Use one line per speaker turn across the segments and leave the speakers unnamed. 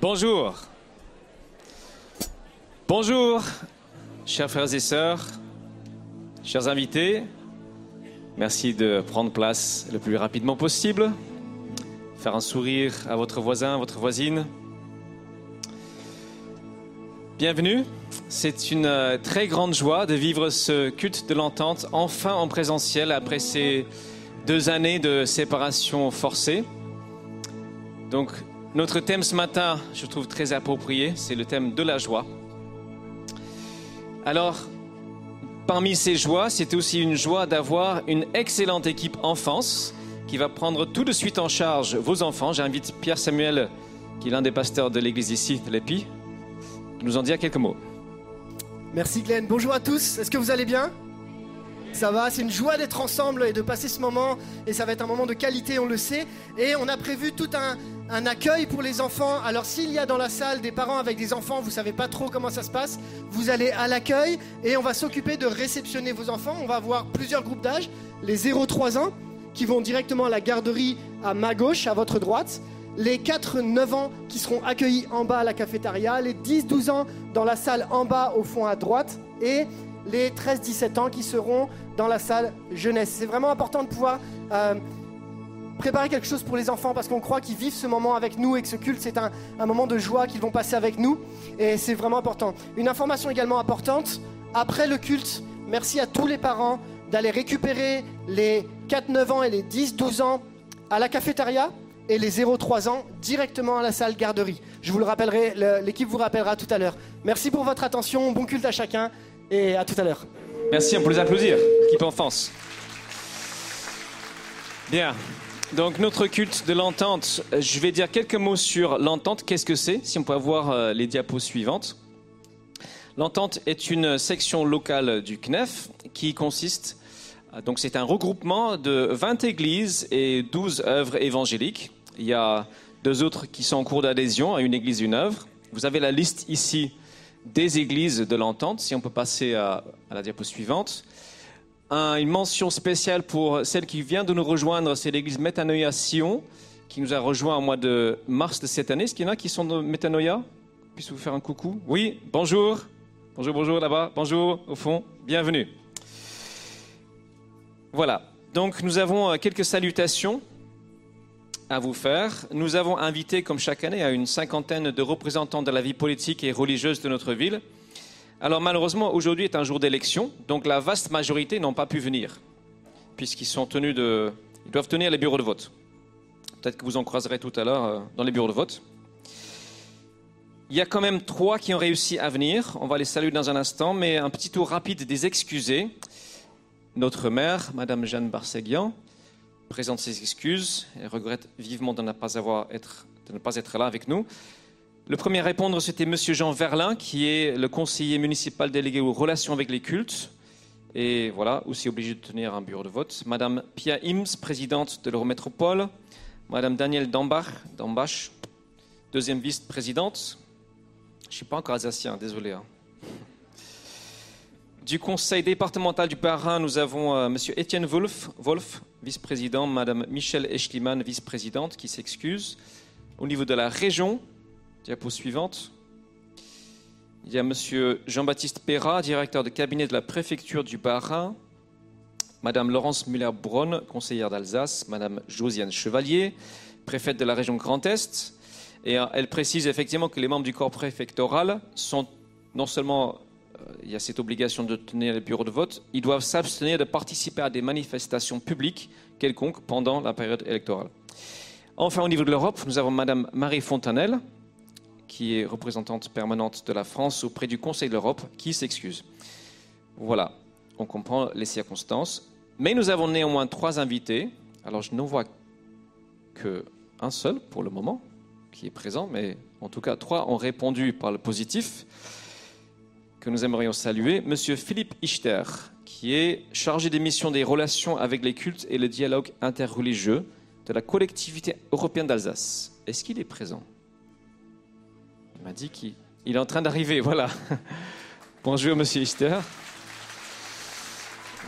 Bonjour. Bonjour, chers frères et sœurs, chers invités. Merci de prendre place le plus rapidement possible. Faire un sourire à votre voisin, votre voisine. Bienvenue. C'est une euh, très grande joie de vivre ce culte de l'entente enfin en présentiel après ces deux années de séparation forcée. Donc, notre thème ce matin, je trouve très approprié, c'est le thème de la joie. Alors, parmi ces joies, c'est aussi une joie d'avoir une excellente équipe enfance qui va prendre tout de suite en charge vos enfants. J'invite Pierre Samuel, qui est l'un des pasteurs de l'église ici, de l'EPI, nous en dire quelques mots.
Merci Glenn. Bonjour à tous. Est-ce que vous allez bien? Ça va, c'est une joie d'être ensemble et de passer ce moment. Et ça va être un moment de qualité, on le sait. Et on a prévu tout un, accueil pour les enfants. Alors s'il y a dans la salle des parents avec des enfants, vous savez pas trop comment ça se passe, vous allez à l'accueil et on va s'occuper de réceptionner vos enfants. On va avoir plusieurs groupes d'âge, les 0-3 ans qui vont directement à la garderie à ma gauche, à votre droite les 4-9 ans qui seront accueillis en bas à la cafétéria, les 10-12 ans dans la salle en bas au fond à droite et les 13-17 ans qui seront dans la salle jeunesse. C'est vraiment important de pouvoir euh, préparer quelque chose pour les enfants parce qu'on croit qu'ils vivent ce moment avec nous et que ce culte c'est un, un moment de joie qu'ils vont passer avec nous et c'est vraiment important. Une information également importante, après le culte, merci à tous les parents d'aller récupérer les 4-9 ans et les 10-12 ans à la cafétéria et les 0-3 ans directement à la salle garderie. Je vous le rappellerai, l'équipe vous rappellera tout à l'heure. Merci pour votre attention, bon culte à chacun et à tout à l'heure.
Merci, on peut les applaudir, équipe enfance. Bien, donc notre culte de l'entente, je vais dire quelques mots sur l'entente, qu'est-ce que c'est, si on peut avoir euh, les diapos suivantes? L'entente est une section locale du CNEF qui consiste donc c'est un regroupement de 20 églises et 12 œuvres évangéliques. Il y a deux autres qui sont en cours d'adhésion à une église, une œuvre. Vous avez la liste ici des églises de l'entente, si on peut passer à, la diapo suivante. une mention spéciale pour celle qui vient de nous rejoindre, c'est l'église Metanoia Sion, qui nous a rejoint au mois de mars de cette année. Est-ce qu'il y en a qui sont de Metanoia Puisse vous faire un coucou? Oui, bonjour. Bonjour, bonjour là-bas. Bonjour au fond. Bienvenue. Voilà. Donc nous avons euh, quelques salutations à vous faire. Nous avons invité, comme chaque année, à une cinquantaine de représentants de la vie politique et religieuse de notre ville. Alors malheureusement, aujourd'hui est un jour d'élection, donc la vaste majorité n'ont pas pu venir, puisqu'ils sont tenus de... Ils doivent tenir les bureaux de vote. Peut-être que vous en croiserez tout à l'heure euh, dans les bureaux de vote. Il y a quand même trois qui ont réussi à venir. On va les saluer dans un instant, mais un petit tour rapide des excusés. Notre mère, Madame Jeanne Barseguian, présente ses excuses et regrette vivement de ne pas, être, là avec nous. Le premier à répondre, c'était Monsieur Jean Verlin, qui est le conseiller municipal délégué aux relations avec les cultes. Et voilà, aussi obligé de tenir un bureau de vote. Madame Pia Ims, présidente de l'Eurométropole. Madame Danielle Dambach, Dambach deuxième vice-présidente. Je ne suis pas encore alsacien, désolé. Hein. Du conseil départemental du Bas-Rhin, nous avons euh, M. Étienne Wolf, vice-président, Mme Michelle Eschliman, vice-présidente, qui s'excuse. Au niveau de la région, diapo suivante, il y a M. Jean-Baptiste Perra, directeur de cabinet de la préfecture du Bas-Rhin, Mme Laurence Müller-Bronn, conseillère d'Alsace, Mme Josiane Chevalier, préfète de la région Grand Est. Et euh, elle précise effectivement que les membres du corps préfectoral sont non seulement il y a cette obligation de tenir les bureaux de vote, ils doivent s'abstenir de participer à des manifestations publiques quelconques pendant la période électorale. Enfin, au niveau de l'Europe, nous avons Madame Marie Fontanelle, qui est représentante permanente de la France auprès du Conseil de l'Europe, qui s'excuse. Voilà, on comprend les circonstances. Mais nous avons néanmoins trois invités. Alors, je ne vois qu'un seul pour le moment qui est présent, mais en tout cas, trois ont répondu par le positif que nous aimerions saluer, Monsieur Philippe Ichter, qui est chargé des missions des relations avec les cultes et le dialogue interreligieux de la collectivité européenne d'Alsace. Est-ce qu'il est présent? Il m'a dit qu'il est en train d'arriver, voilà. Bonjour Monsieur Ichter.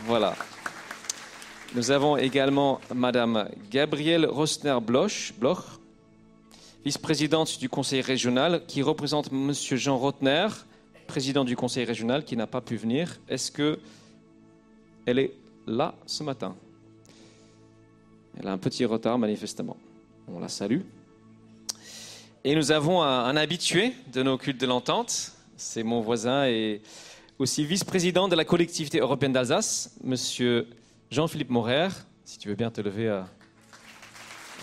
Voilà. Nous avons également Madame Gabrielle Rosner-Bloch, vice-présidente du conseil régional, qui représente M. Jean Rotner, président du conseil régional, qui n'a pas pu venir. Est-ce que elle est là ce matin? Elle a un petit retard, manifestement. On la salue. Et nous avons un, habitué de nos cultes de l'entente. C'est mon voisin et aussi vice-président de la collectivité européenne d'Alsace, Monsieur Jean-Philippe Morer. Si tu veux bien te lever. euh,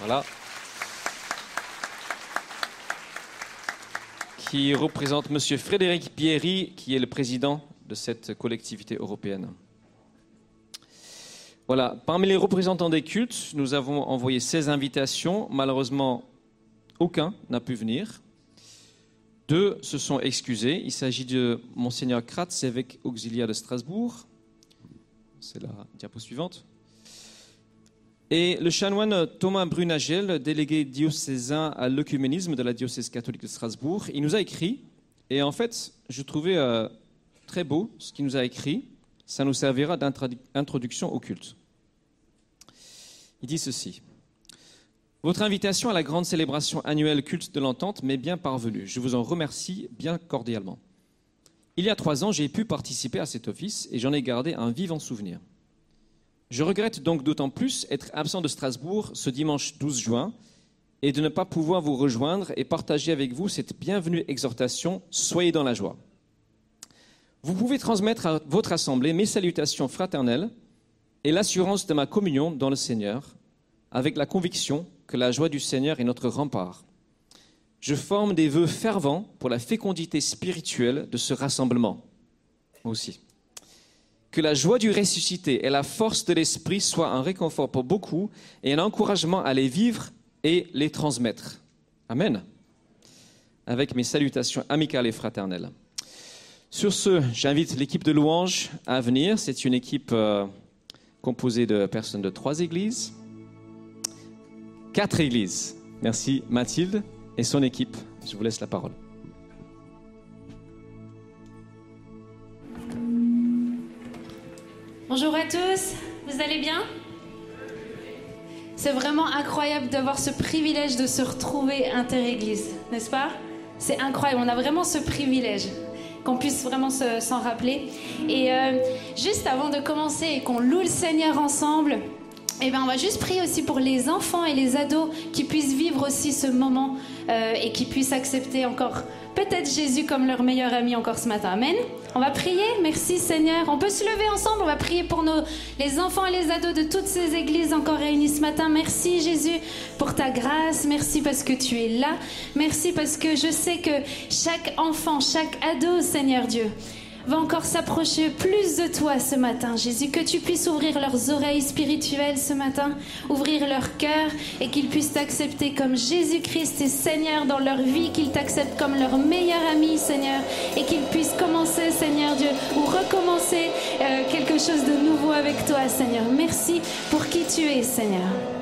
Voilà. Qui représente Monsieur Frédéric Pierry, qui est le président de cette collectivité européenne. Voilà. Parmi les représentants des cultes, nous avons envoyé 16 invitations. Malheureusement, aucun n'a pu venir. Deux se sont excusés. Il s'agit de Monseigneur Kratz, évêque auxiliaire de Strasbourg. C'est la diapo suivante. Et le chanoine Thomas Brunagel, délégué diocésain à l'œcuménisme de la diocèse catholique de Strasbourg, il nous a écrit. Et en fait, je trouvais euh, très beau ce qu'il nous a écrit. Ça nous servira d'introduction au culte. Il dit ceci. Votre invitation à la grande célébration annuelle culte de l'entente m'est bien parvenue. Je vous en remercie bien cordialement. Il y a trois ans, j'ai pu participer à cet office et j'en ai gardé un vivant souvenir. Je regrette donc d'autant plus être absent de Strasbourg ce dimanche 12 juin et de ne pas pouvoir vous rejoindre et partager avec vous cette bienvenue exhortation Soyez dans la joie. Vous pouvez transmettre à votre assemblée mes salutations fraternelles et l'assurance de ma communion dans le Seigneur, avec la conviction que la joie du Seigneur est notre rempart. Je forme des vœux fervents pour la fécondité spirituelle de ce rassemblement. Moi aussi. Que la joie du ressuscité et la force de l'esprit soient un réconfort pour beaucoup et un encouragement à les vivre et les transmettre. Amen. Avec mes salutations amicales et fraternelles. Sur ce, j'invite l'équipe de louanges à venir. C'est une équipe euh, composée de personnes de trois églises. Quatre églises. Merci Mathilde et son équipe. Je vous laisse la parole.
Bonjour à tous, vous allez bien? C'est vraiment incroyable d'avoir ce privilège de se retrouver inter-église, n'est-ce pas? C'est incroyable, on a vraiment ce privilège qu'on puisse vraiment se- s'en rappeler. Et euh, juste avant de commencer et qu'on loue le Seigneur ensemble, eh ben, on va juste prier aussi pour les enfants et les ados qui puissent vivre aussi ce moment euh, et qui puissent accepter encore peut-être Jésus comme leur meilleur ami encore ce matin. Amen. On va prier. Merci Seigneur. On peut se lever ensemble. On va prier pour nos, les enfants et les ados de toutes ces églises encore réunies ce matin. Merci Jésus pour ta grâce. Merci parce que tu es là. Merci parce que je sais que chaque enfant, chaque ado, Seigneur Dieu, va encore s'approcher plus de toi ce matin, Jésus, que tu puisses ouvrir leurs oreilles spirituelles ce matin, ouvrir leur cœur et qu'ils puissent t'accepter comme Jésus-Christ et Seigneur dans leur vie, qu'ils t'acceptent comme leur meilleur ami, Seigneur, et qu'ils puissent commencer, Seigneur Dieu, ou recommencer euh, quelque chose de nouveau avec toi, Seigneur. Merci pour qui tu es, Seigneur.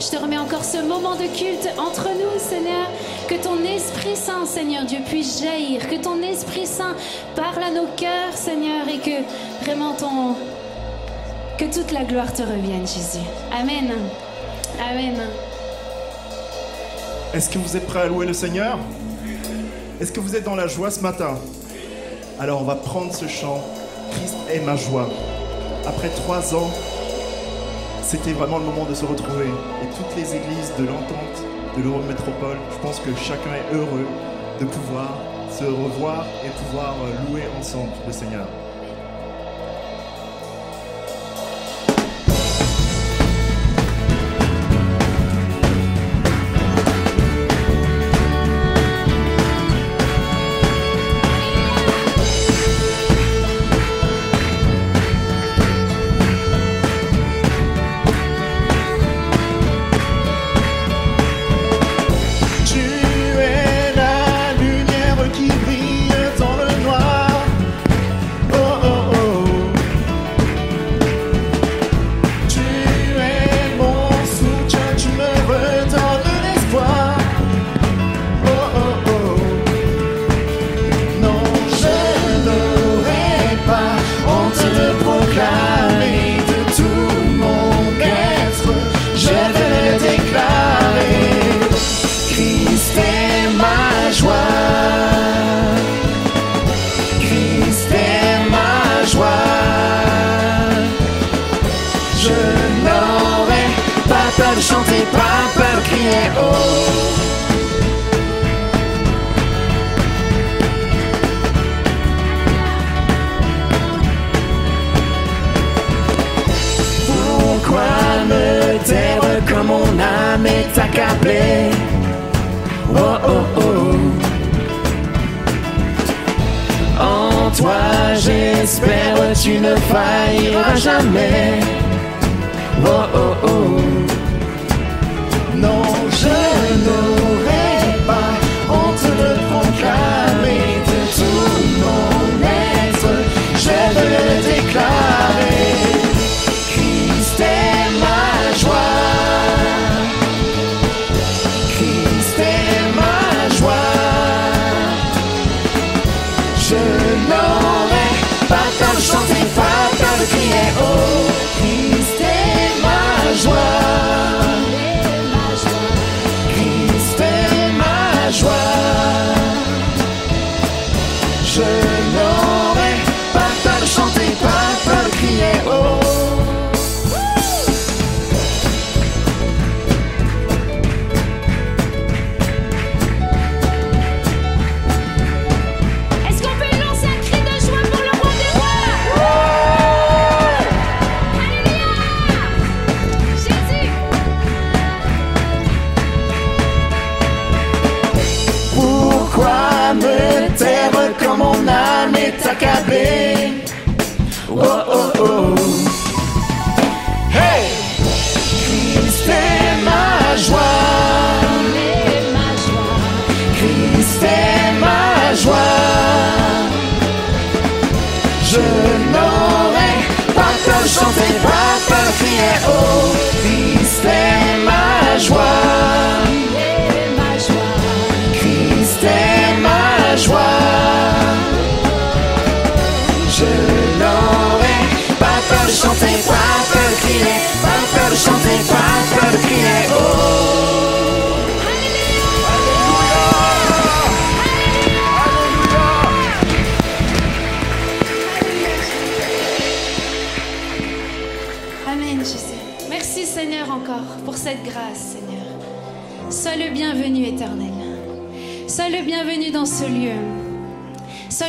Je te remets encore ce moment de culte entre nous, Seigneur. Que ton Esprit Saint, Seigneur Dieu, puisse jaillir. Que ton Esprit Saint parle à nos cœurs, Seigneur, et que vraiment ton. Que toute la gloire te revienne, Jésus. Amen. Amen.
Est-ce que vous êtes prêts à louer le Seigneur? Est-ce que vous êtes dans la joie ce matin? Alors on va prendre ce chant, Christ est ma joie. Après trois ans, c'était vraiment le moment de se retrouver. Toutes les églises de l'entente de l'Europe Métropole, je pense que chacun est heureux de pouvoir se revoir et pouvoir louer ensemble le Seigneur.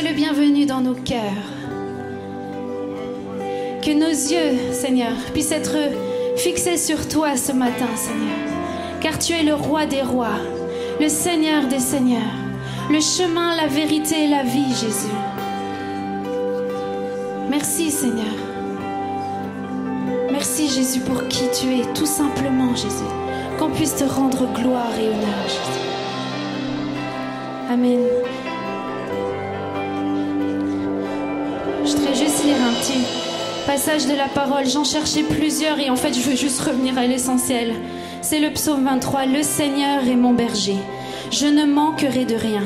Le
bienvenu dans nos cœurs. Que nos yeux, Seigneur, puissent être fixés sur toi ce matin, Seigneur. Car tu es le roi des rois, le Seigneur des seigneurs, le chemin, la vérité et la vie, Jésus. Merci, Seigneur. Merci, Jésus, pour qui tu es, tout simplement, Jésus. Qu'on puisse te rendre gloire et honneur. Amen. Passage de la parole. J'en cherchais plusieurs et en fait, je veux juste revenir à l'essentiel. C'est le psaume 23. Le Seigneur est mon berger. Je ne manquerai de rien.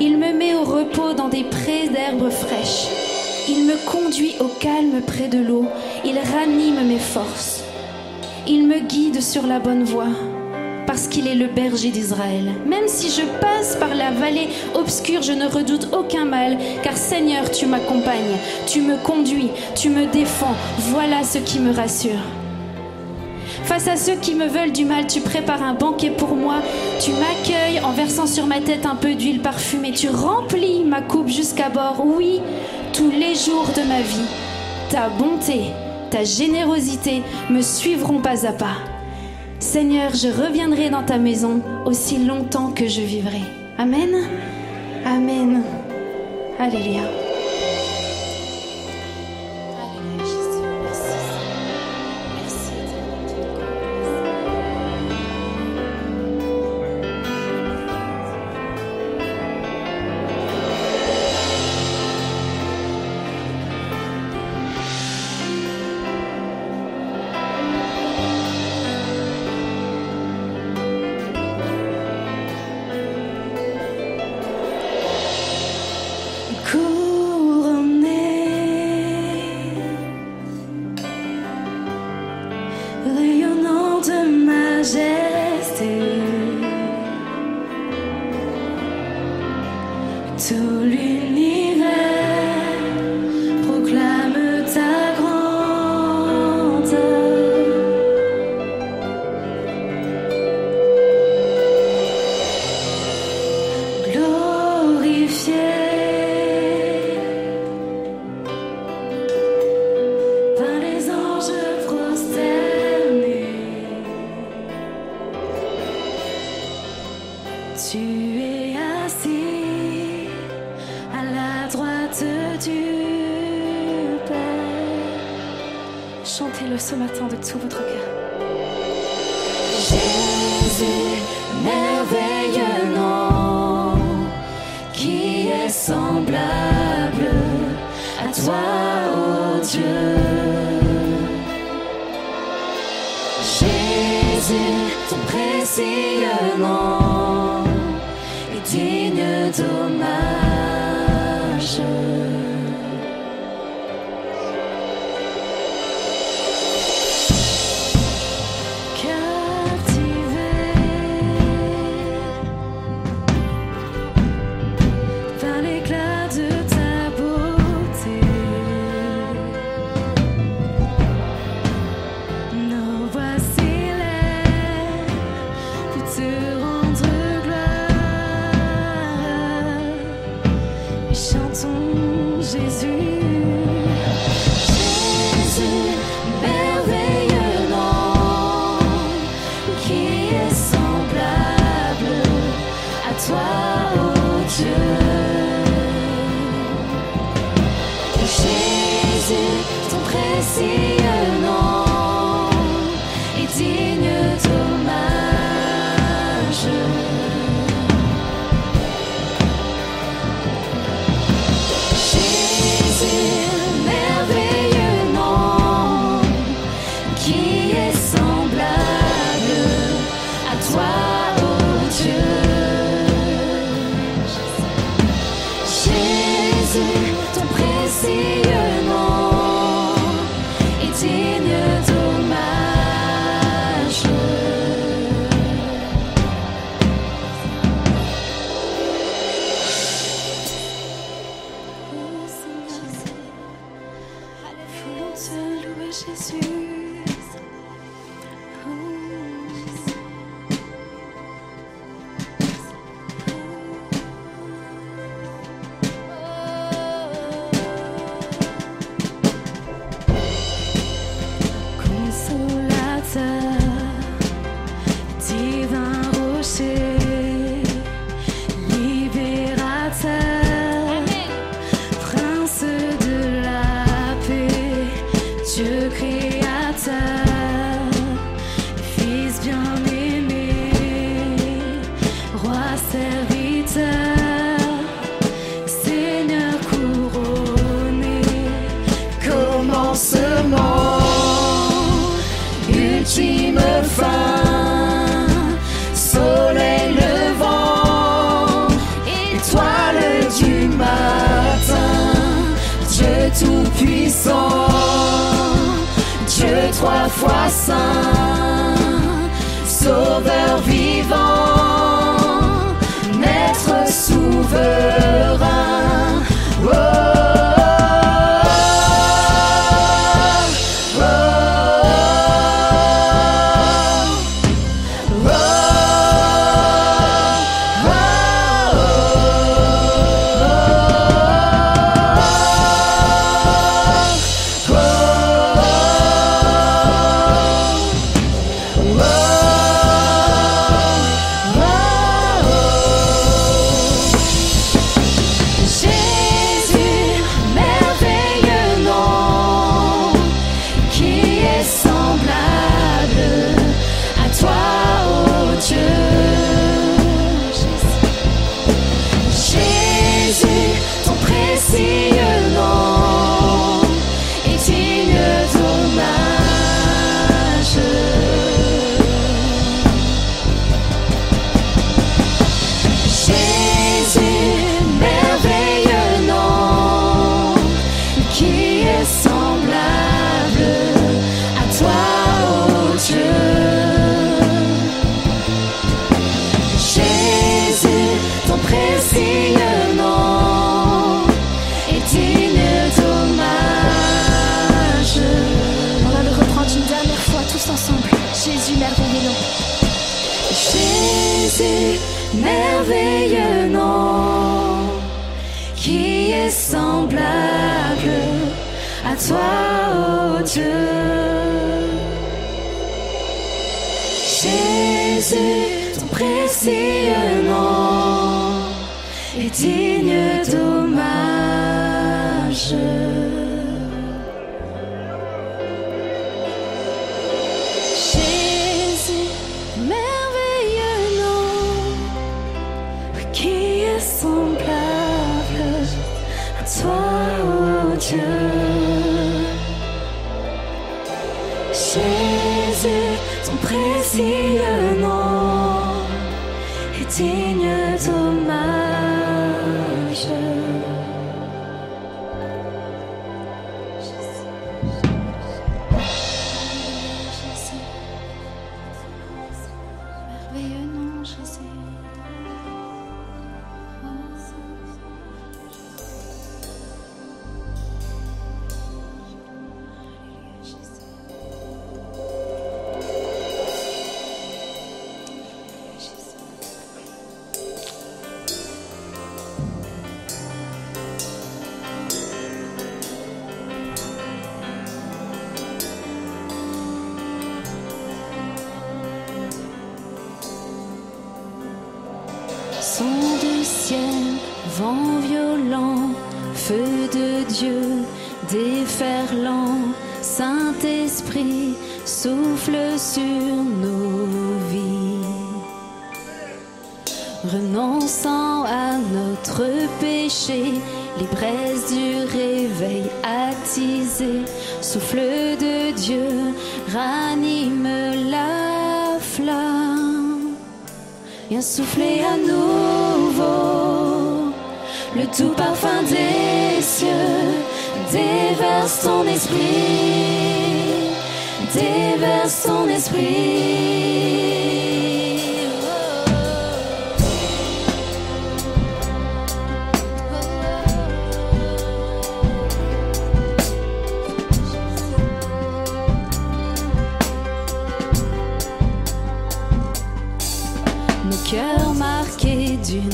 Il me met au repos dans des prés d'herbes fraîches. Il me conduit au calme près de l'eau. Il ranime mes forces. Il me guide sur la bonne voie parce qu'il est le berger d'Israël. Même si je passe par la vallée obscure, je ne redoute aucun mal, car Seigneur, tu m'accompagnes, tu me conduis, tu me défends. Voilà ce qui me rassure. Face à ceux qui me veulent du mal, tu prépares un banquet pour moi. Tu m'accueilles en versant sur ma tête un peu d'huile parfumée. Tu remplis ma coupe jusqu'à bord. Oui, tous les jours de ma vie. Ta bonté, ta générosité me suivront pas à pas. Seigneur, je reviendrai dans ta maison aussi longtemps que je vivrai. Amen. Amen. Alléluia.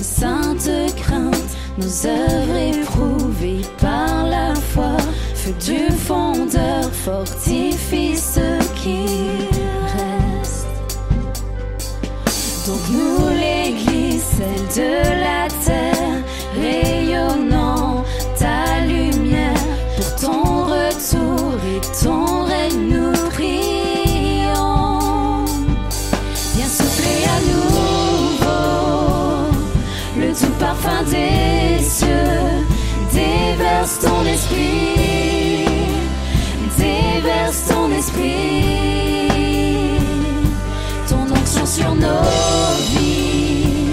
sainte crainte, nos œuvres éprouvées par la foi, feu du fondeur fortifie ce qui reste. Donc nous l'Église, celle de ton esprit, déverse ton esprit, ton onction sur nos vies,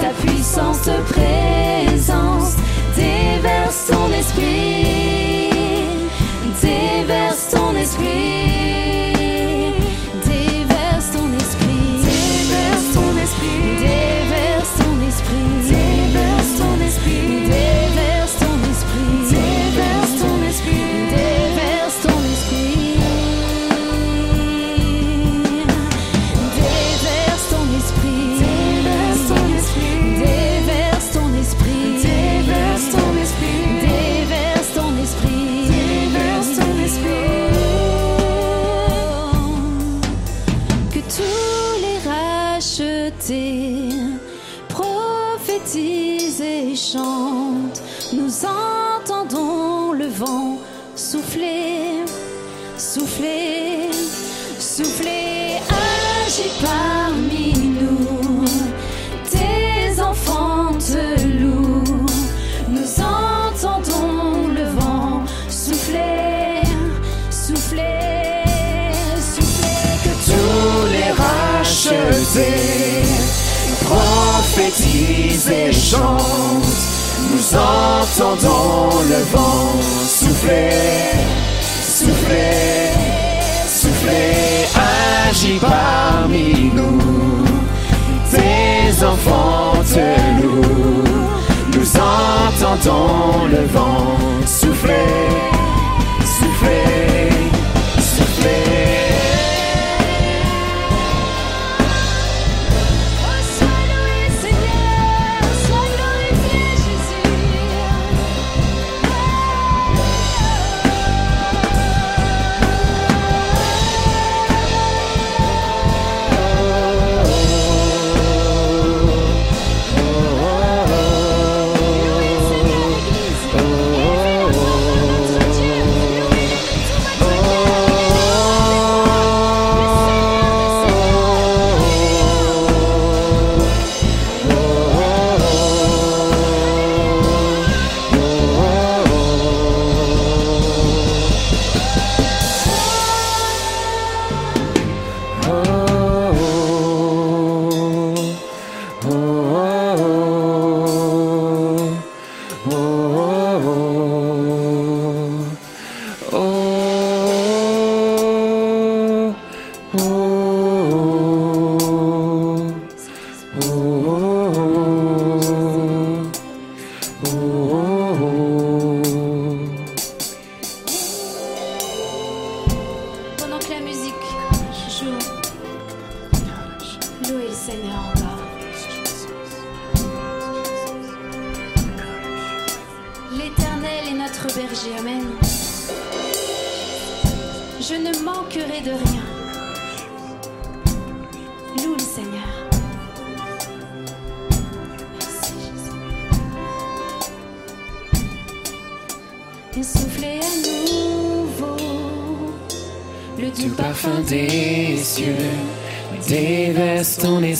ta puissance de présence, déverse ton esprit. nous entendons le vent souffler, souffler, souffler, agis parmi nous, tes enfants te louent, nous entendons le vent souffler, souffler.
славу.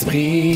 Esprit.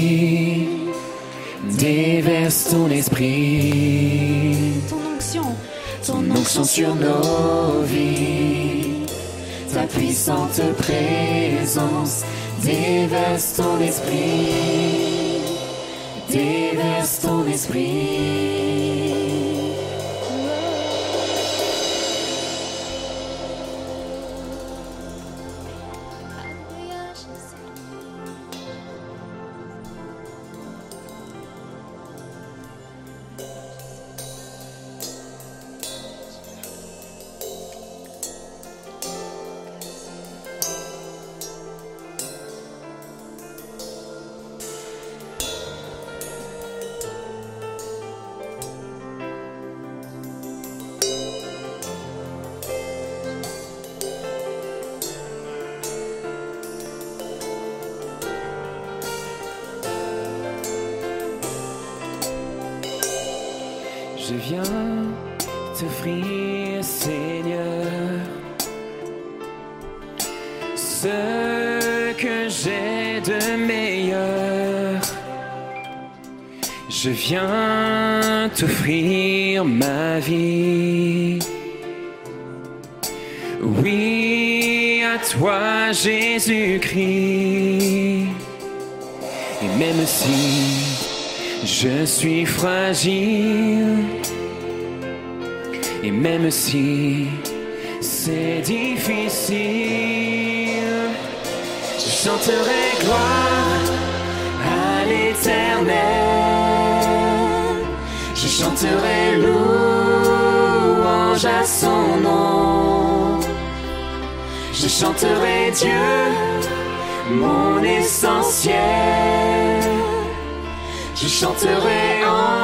porterai gloire à l'éternel. Je chanterai louange à son nom. Je chanterai Dieu, mon essentiel. Je chanterai en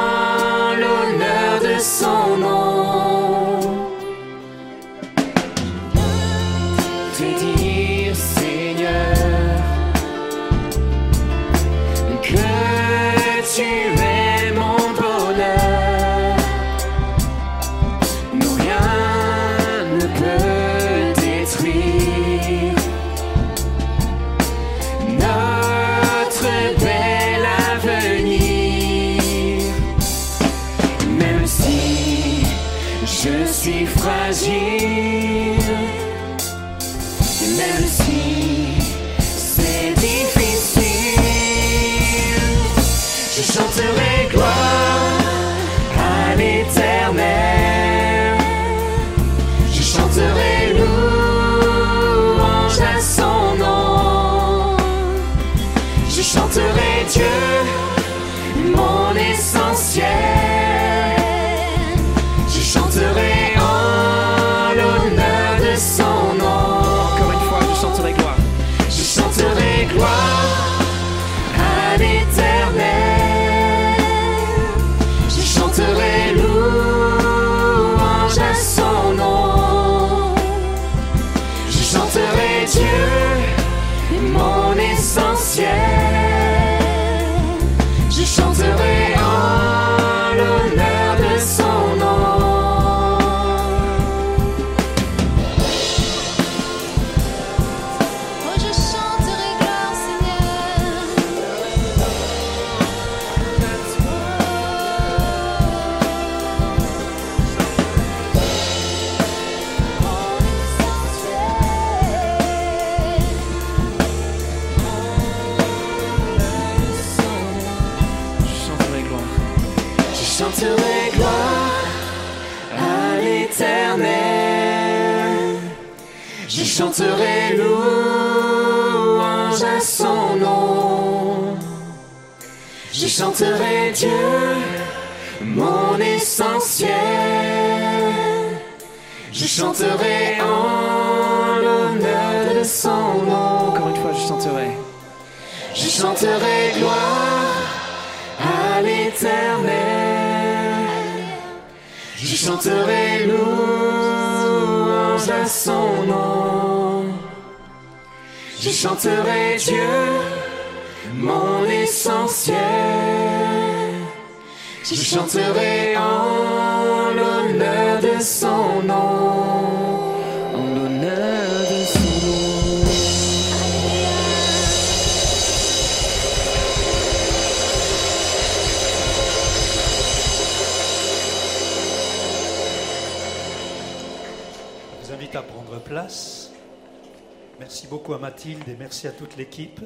Merci à toute l'équipe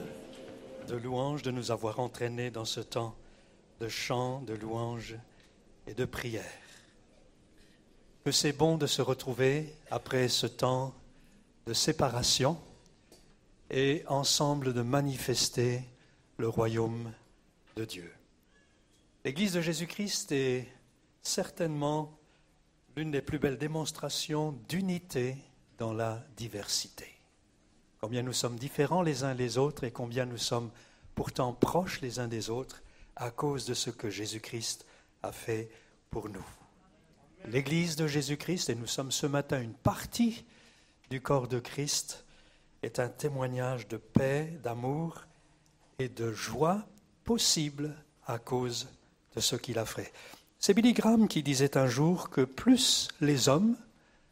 de louanges de nous avoir entraînés dans ce temps de chant, de louange et de prière. Que c'est bon de se retrouver après ce temps de séparation et ensemble de manifester le royaume de Dieu. L'Église de Jésus-Christ est certainement l'une des plus belles démonstrations d'unité dans la diversité. Combien nous sommes différents les uns les autres et combien nous sommes pourtant proches les uns des autres à cause de ce que Jésus-Christ a fait pour nous. L'Église de Jésus-Christ, et nous sommes ce matin une partie du corps de Christ, est un témoignage de paix, d'amour et de joie possible à cause de ce qu'il a fait. C'est Billy Graham qui disait un jour que plus les hommes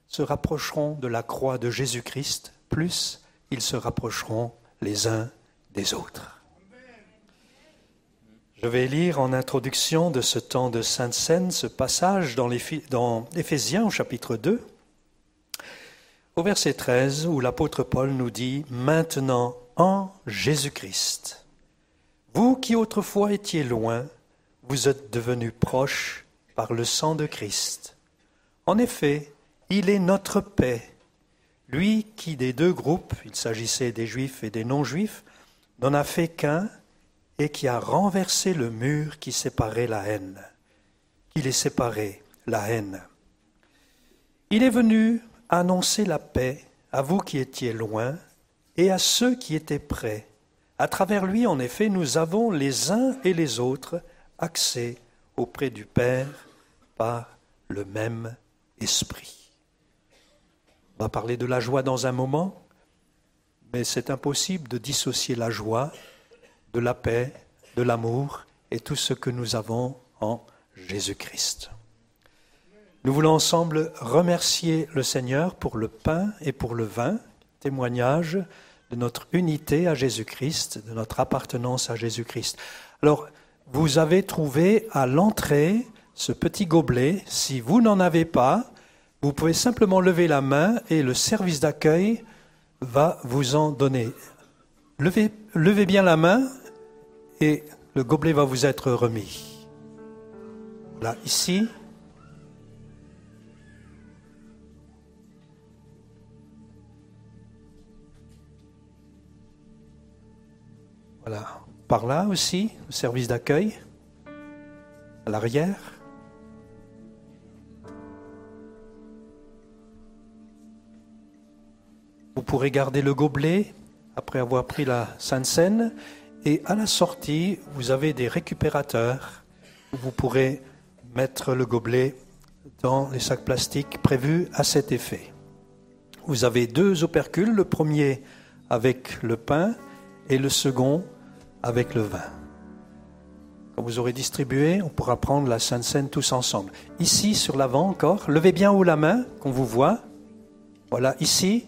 se rapprocheront de la croix de Jésus-Christ, plus ils se rapprocheront les uns des autres. Je vais lire en introduction de ce temps de Sainte Seine ce passage dans, dans Éphésiens au chapitre 2, au verset 13, où l'apôtre Paul nous dit Maintenant en Jésus-Christ, vous qui autrefois étiez loin, vous êtes devenus proches par le sang de Christ. En effet, il est notre paix, lui qui des deux groupes, il s'agissait des juifs et des non-juifs, n'en a fait qu'un et qui a renversé le mur qui séparait la haine, qui les séparait, la haine? Il est venu annoncer la paix à vous qui étiez loin et à ceux qui étaient près. À travers lui, en effet, nous avons les uns et les autres accès auprès du Père par le même esprit. On va parler de la joie dans un moment, mais c'est impossible de dissocier la joie de la paix, de l'amour et tout ce que nous avons en Jésus-Christ. Nous voulons ensemble remercier le Seigneur pour le pain et pour le vin, témoignage de notre unité à Jésus-Christ, de notre appartenance à Jésus-Christ. Alors, vous avez trouvé à l'entrée ce petit gobelet. Si vous n'en avez pas, vous pouvez simplement lever la main et le service d'accueil va vous en donner. Levez, bien la main et le gobelet va vous être remis. Là, ici. Voilà. Par là aussi, le service d'accueil, à l'arrière. Vous pourrez garder le gobelet après avoir pris la Sainte Seine. Et à la sortie, vous avez des récupérateurs où vous pourrez mettre le gobelet dans les sacs plastiques prévus à cet effet. Vous avez deux opercules, le premier avec le pain et le second avec le vin. Quand vous aurez distribué, on pourra prendre la Sainte Seine tous ensemble. Ici, sur l'avant encore, levez bien haut la main, qu'on vous voit. Voilà, ici.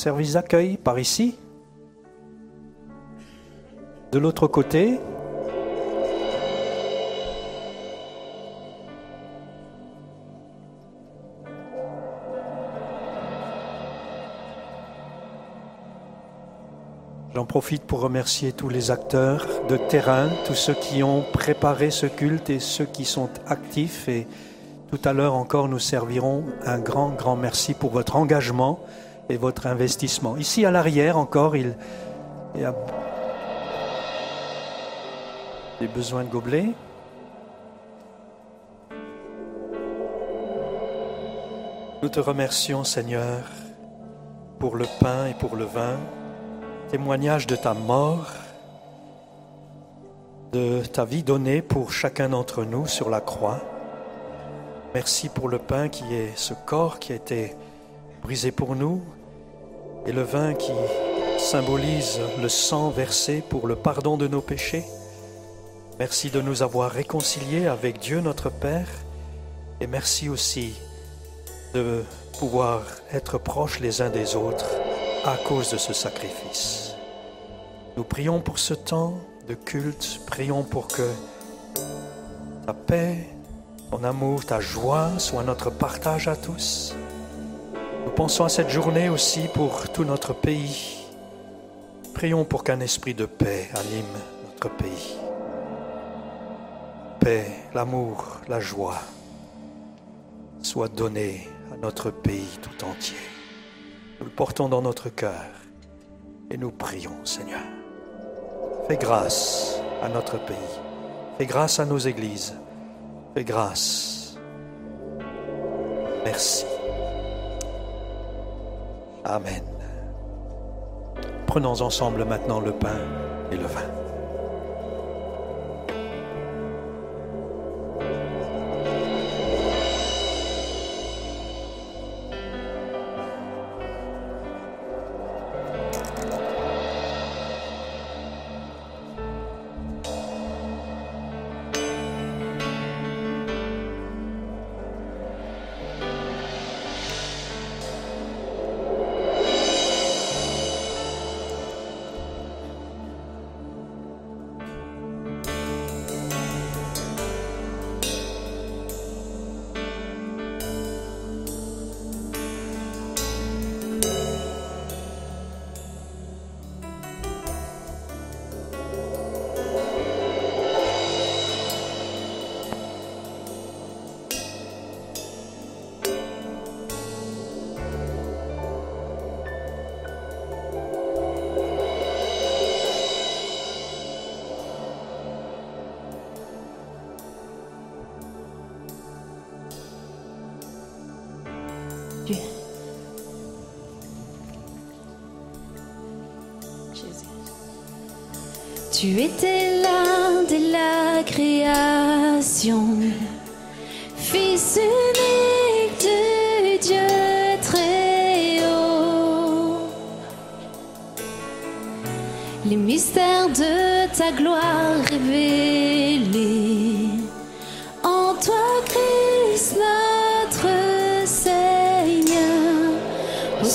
Service d'accueil par ici. De l'autre côté. J'en profite pour remercier tous les acteurs de terrain, tous ceux qui ont préparé ce culte et ceux qui sont actifs. Et tout à l'heure encore, nous servirons un grand, grand merci pour votre engagement et votre investissement. Ici à l'arrière encore, il y a des besoins de gobelets. Nous te remercions, Seigneur, pour le pain et pour le vin témoignage de ta mort de ta vie donnée pour chacun d'entre nous sur la croix. Merci pour le pain qui est ce corps qui a été brisé pour nous et le vin qui symbolise le sang versé pour le pardon de nos péchés. Merci de nous avoir réconciliés avec Dieu notre Père et merci aussi de pouvoir être proches les uns des autres à cause de ce sacrifice. Nous prions pour ce temps de culte, prions pour que ta paix, ton amour, ta joie soient notre partage à tous. Nous pensons à cette journée aussi pour tout notre pays. Prions pour qu'un esprit de paix anime notre pays. Paix, l'amour, la joie soient donnés à notre pays tout entier. Nous le portons dans notre cœur et nous prions, Seigneur. Fais grâce à notre pays. Fais grâce à nos églises. Fais grâce. Merci. Amen. Prenons ensemble maintenant le pain et le vin.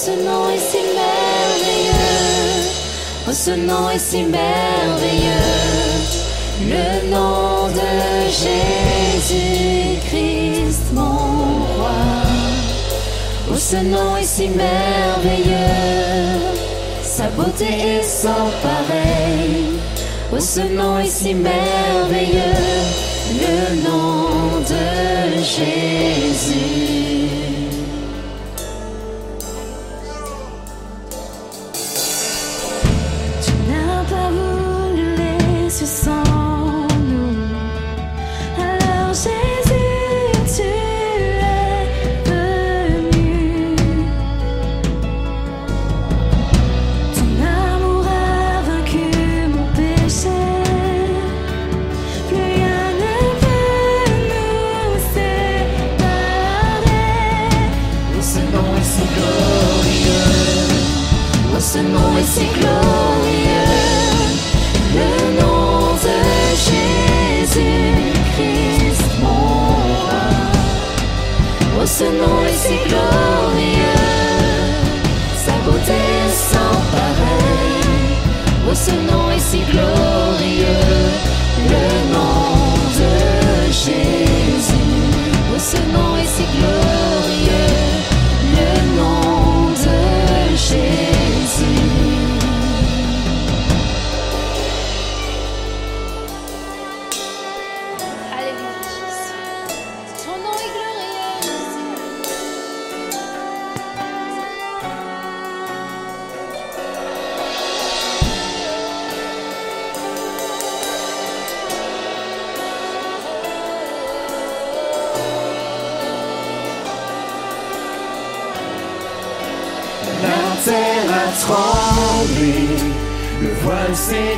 Ce nom est si merveilleux. Oh, ce nom est si merveilleux. Le nom de Jésus-Christ, mon roi. Oh, ce nom est si merveilleux. Sa beauté est sans pareil. Oh, ce nom est si merveilleux. Le nom de Jésus.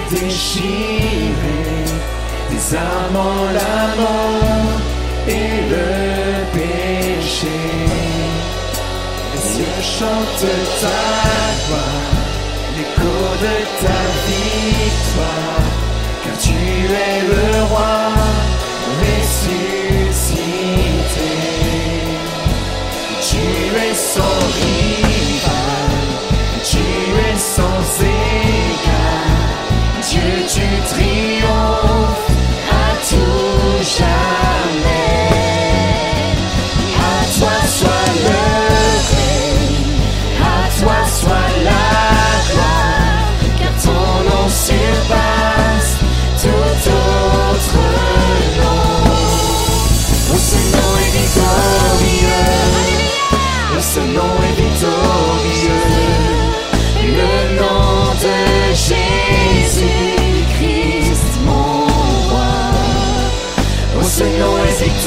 Déchiré, désarmant la mort et le péché. Les yeux chantent ta gloire, l'écho de ta victoire, car tu es le roi ressuscité. Tu es sans rival,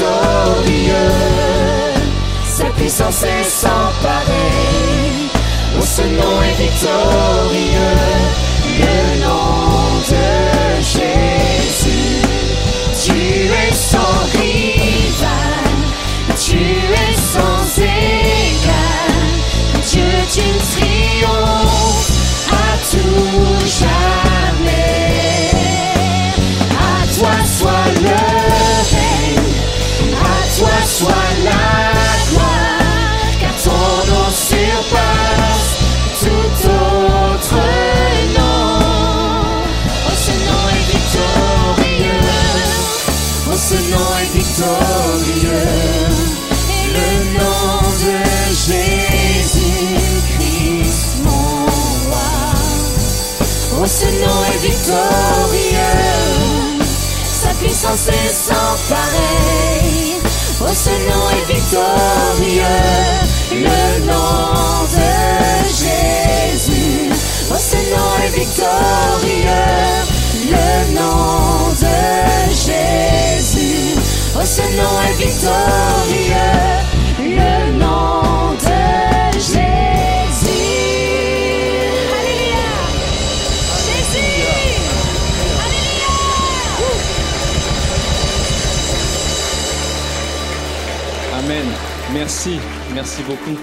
victorieux. Sa puissance est sans pareil. Oh, ce nom est victorieux. Le nom de Jésus. Tu es sans victorieux. Sa puissance est sans pareil. Oh, ce nom est victorieux. Le nom de Jésus. Oh, ce nom est victorieux. Le nom de Jésus. Oh, ce nom est victorieux. Le nom
Merci. Merci beaucoup.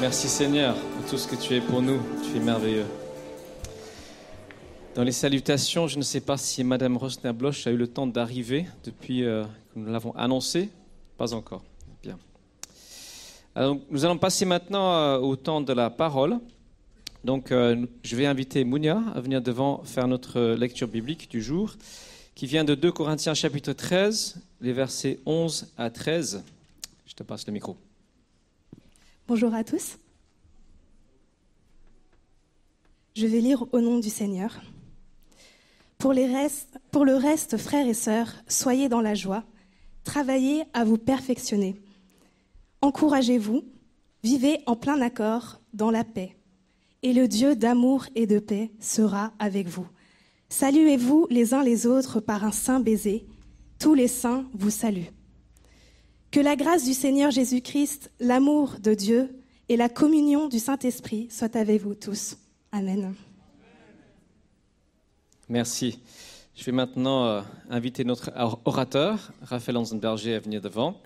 Merci Seigneur pour tout ce que tu es pour nous. Tu es merveilleux. Dans les salutations, je ne sais pas si Madame Rosner-Bloch a eu le temps d'arriver depuis euh, que nous l'avons annoncé. Pas encore. Bien. Alors, nous allons passer maintenant euh, au temps de la parole. Donc, euh, je vais inviter Mounia à venir devant faire notre lecture biblique du jour, qui vient de 2 Corinthiens chapitre 13, les versets 11 à 13. Je te passe le micro.
Bonjour à tous. Je vais lire au nom du Seigneur. Pour, le reste, frères et sœurs, soyez dans la joie, travaillez à vous perfectionner. Encouragez-vous, vivez en plein accord dans la paix. Et le Dieu d'amour et de paix sera avec vous. Saluez-vous les uns les autres par un saint baiser. Tous les saints vous saluent. Que la grâce du Seigneur Jésus-Christ, l'amour de Dieu et la communion du Saint-Esprit soient avec vous tous. Amen.
Merci. Je vais maintenant euh, inviter notre or- orateur, Raphaël Hansenberger, à venir devant.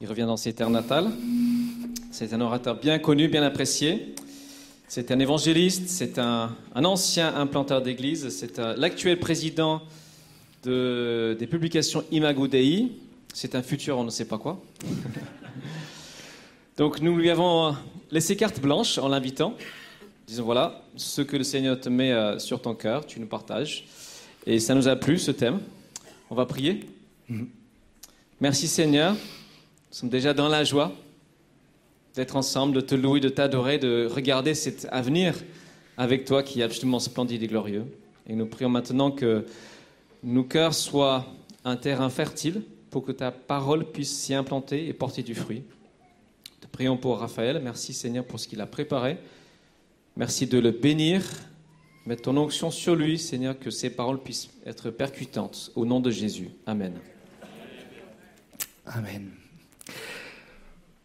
Il revient dans ses terres natales. C'est un orateur bien connu, bien apprécié. C'est un évangéliste, c'est un, ancien implanteur d'église, c'est un- l'actuel président de- des publications Imago Dei. C'est un futur, on ne sait pas quoi. Donc nous lui avons laissé carte blanche en l'invitant. Disons voilà, ce que le Seigneur te met euh, sur ton cœur, tu nous partages. Et ça nous a plu, ce thème. On va prier. Merci Seigneur. Nous sommes déjà dans la joie d'être ensemble, de te louer, de t'adorer, de regarder cet avenir avec toi qui est absolument splendide et glorieux. Et nous prions maintenant que nos cœurs soient un terrain fertile pour que ta parole puisse s'y implanter et porter du fruit. Te prions pour Raphaël. Merci Seigneur pour ce qu'il a préparé. Merci de le bénir. Mets ton onction sur lui, Seigneur, que ses paroles puissent être percutantes. Au nom de Jésus. Amen.
Amen.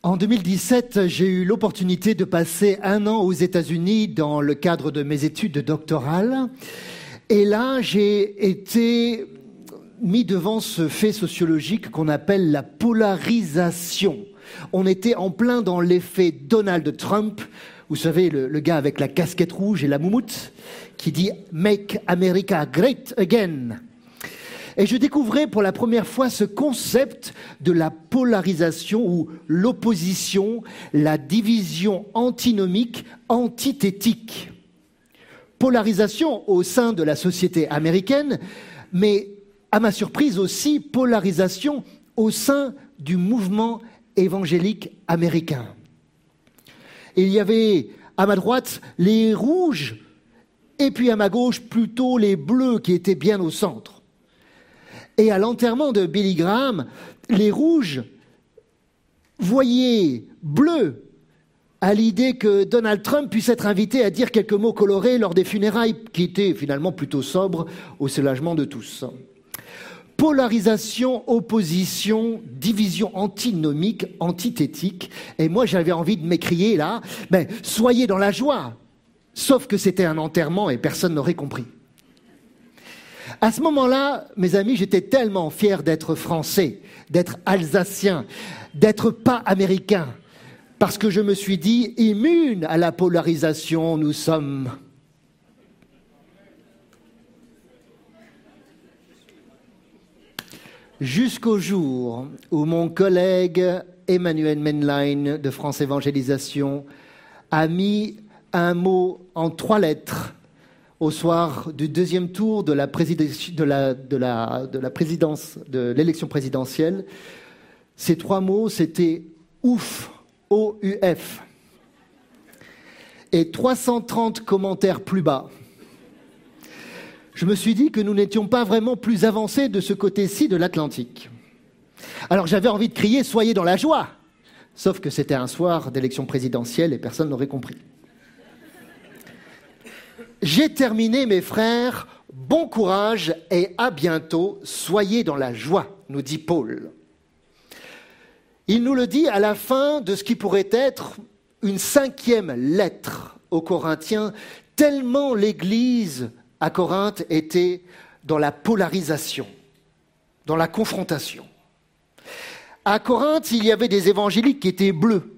En 2017, j'ai eu l'opportunité de passer un an aux États-Unis dans le cadre de mes études doctorales. Et là, j'ai été mis devant ce fait sociologique qu'on appelle la polarisation. On était en plein dans l'effet Donald Trump, vous savez, le, gars avec la casquette rouge et la moumoute, qui dit Make America Great Again. Et je découvrais pour la première fois ce concept de la polarisation ou l'opposition, la division antinomique, antithétique. Polarisation au sein de la société américaine, mais à ma surprise aussi, polarisation au sein du mouvement évangélique américain. Il y avait à ma droite les rouges et puis à ma gauche plutôt les bleus qui étaient bien au centre. Et à l'enterrement de Billy Graham, les rouges voyaient bleu à l'idée que Donald Trump puisse être invité à dire quelques mots colorés lors des funérailles qui étaient finalement plutôt sobres au soulagement de tous. Polarisation, opposition, division antinomique, antithétique. Et moi, j'avais envie de m'écrier là, ben, soyez dans la joie. Sauf que c'était un enterrement et personne n'aurait compris. À ce moment-là, mes amis, j'étais tellement fier d'être français, d'être alsacien, d'être pas américain, parce que je me suis dit, immune à la polarisation, nous sommes. Jusqu'au jour où mon collègue Emmanuel Menlein de France Évangélisation a mis un mot en trois lettres au soir du deuxième tour de la, de de l'élection présidentielle. Ces trois mots, c'était ouf, O-U-F. Et 330 commentaires plus bas. Je me suis dit que nous n'étions pas vraiment plus avancés de ce côté-ci de l'Atlantique. Alors j'avais envie de crier Soyez dans la joie Sauf que c'était un soir d'élection présidentielle et personne n'aurait compris. J'ai terminé, mes frères. Bon courage et à bientôt. Soyez dans la joie, nous dit Paul. Il nous le dit à la fin de ce qui pourrait être une cinquième lettre aux Corinthiens, tellement l'Église à Corinthe était dans la polarisation, dans la confrontation. À Corinthe, il y avait des évangéliques qui étaient bleus,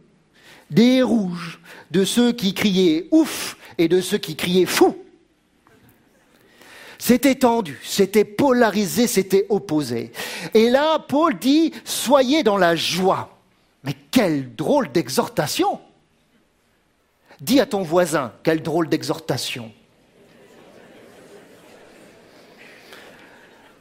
des rouges, de ceux qui criaient ouf et de ceux qui criaient fou. C'était tendu, c'était polarisé, c'était opposé. Et là, Paul dit, soyez dans la joie. Mais quelle drôle d'exhortation Dis à ton voisin, quelle drôle d'exhortation.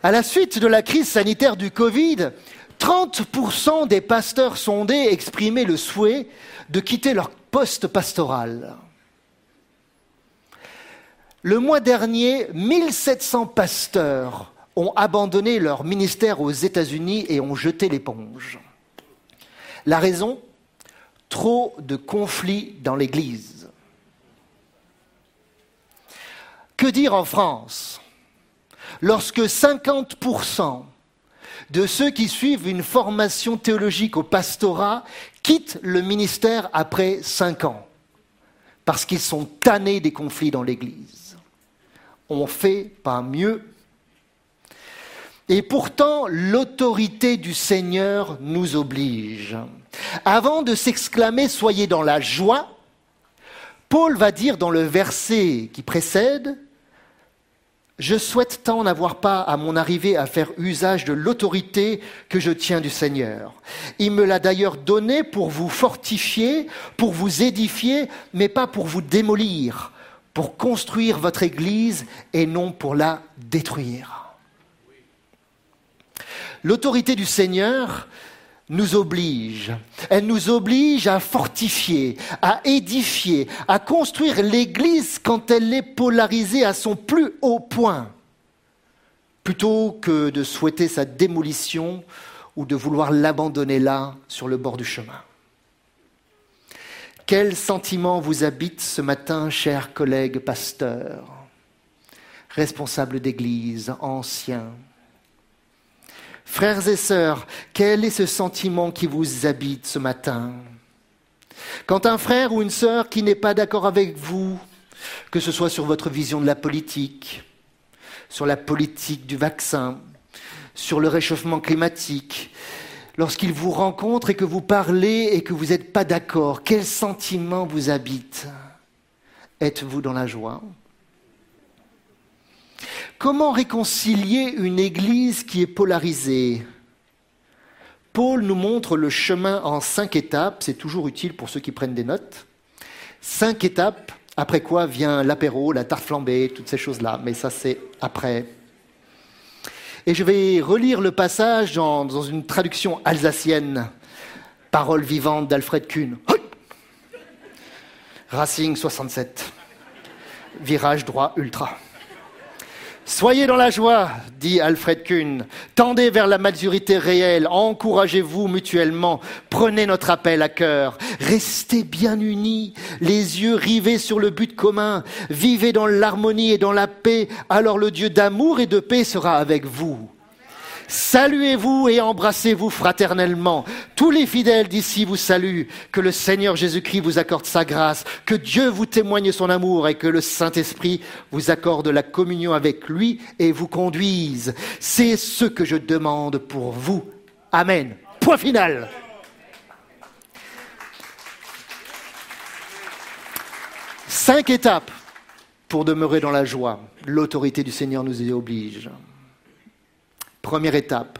À la suite de la crise sanitaire du Covid, 30% des pasteurs sondés exprimaient le souhait de quitter leur poste pastoral. Le mois dernier, 1700 pasteurs ont abandonné leur ministère aux États-Unis et ont jeté l'éponge. La raison? Trop de conflits dans l'Église. Que dire en France? Lorsque 50% de ceux qui suivent une formation théologique au pastorat quittent le ministère après cinq ans parce qu'ils sont tannés des conflits dans l'Église on fait pas mieux. Et pourtant, l'autorité du Seigneur nous oblige. Avant de s'exclamer Soyez dans la joie, Paul va dire dans le verset qui précède, Je souhaite tant n'avoir pas à mon arrivée à faire usage de l'autorité que je tiens du Seigneur. Il me l'a d'ailleurs donnée pour vous fortifier, pour vous édifier, mais pas pour vous démolir pour construire votre Église et non pour la détruire. L'autorité du Seigneur nous oblige. Elle nous oblige à fortifier, à édifier, à construire l'Église quand elle est polarisée à son plus haut point, plutôt que de souhaiter sa démolition ou de vouloir l'abandonner là, sur le bord du chemin. Quel sentiment vous habite ce matin, chers collègues pasteurs, responsables d'église, anciens Frères et sœurs, quel est ce sentiment qui vous habite ce matin? Quand un frère ou une sœur qui n'est pas d'accord avec vous, que ce soit sur votre vision de la politique, sur la politique du vaccin, sur le réchauffement climatique, lorsqu'il vous rencontre et que vous parlez et que vous n'êtes pas d'accord, quel sentiment vous habite? Êtes-vous dans la joie? Comment réconcilier une Église qui est polarisée? Paul nous montre le chemin en cinq étapes, c'est toujours utile pour ceux qui prennent des notes. Cinq étapes, après quoi vient l'apéro, la tarte flambée, toutes ces choses-là, mais ça c'est après. Et je vais relire le passage dans, dans une traduction alsacienne, parole vivante d'Alfred Kuhn. Racing 67, virage droit ultra. Soyez dans la joie, dit Alfred Kuhn. Tendez vers la maturité réelle, encouragez-vous mutuellement, prenez notre appel à cœur, restez bien unis, les yeux rivés sur le but commun, vivez dans l'harmonie et dans la paix, alors le Dieu d'amour et de paix sera avec vous. Saluez-vous et embrassez-vous fraternellement. Tous les fidèles d'ici vous saluent. Que le Seigneur Jésus-Christ vous accorde sa grâce. Que Dieu vous témoigne son amour et que le Saint-Esprit vous accorde la communion avec lui et vous conduise. C'est ce que je demande pour vous. Amen. Point final. Cinq étapes pour demeurer dans la joie. L'autorité du Seigneur nous y oblige. Première étape,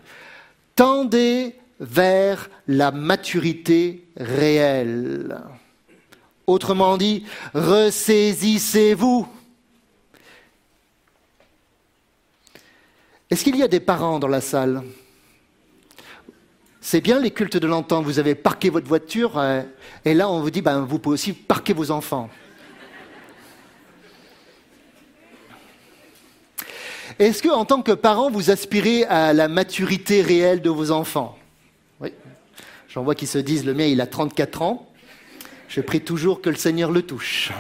tendez vers la maturité réelle. Autrement dit, ressaisissez-vous. Est-ce qu'il y a des parents dans la salle? C'est bien les cultes de l'entente. Vous avez parqué votre voiture euh, et là on vous dit, ben, vous pouvez aussi parquer vos enfants. Est-ce que, en tant que parent, vous aspirez à la maturité réelle de vos enfants? Oui. J'en vois qui se disent, le mien, il a 34 ans. Je prie toujours que le Seigneur le touche.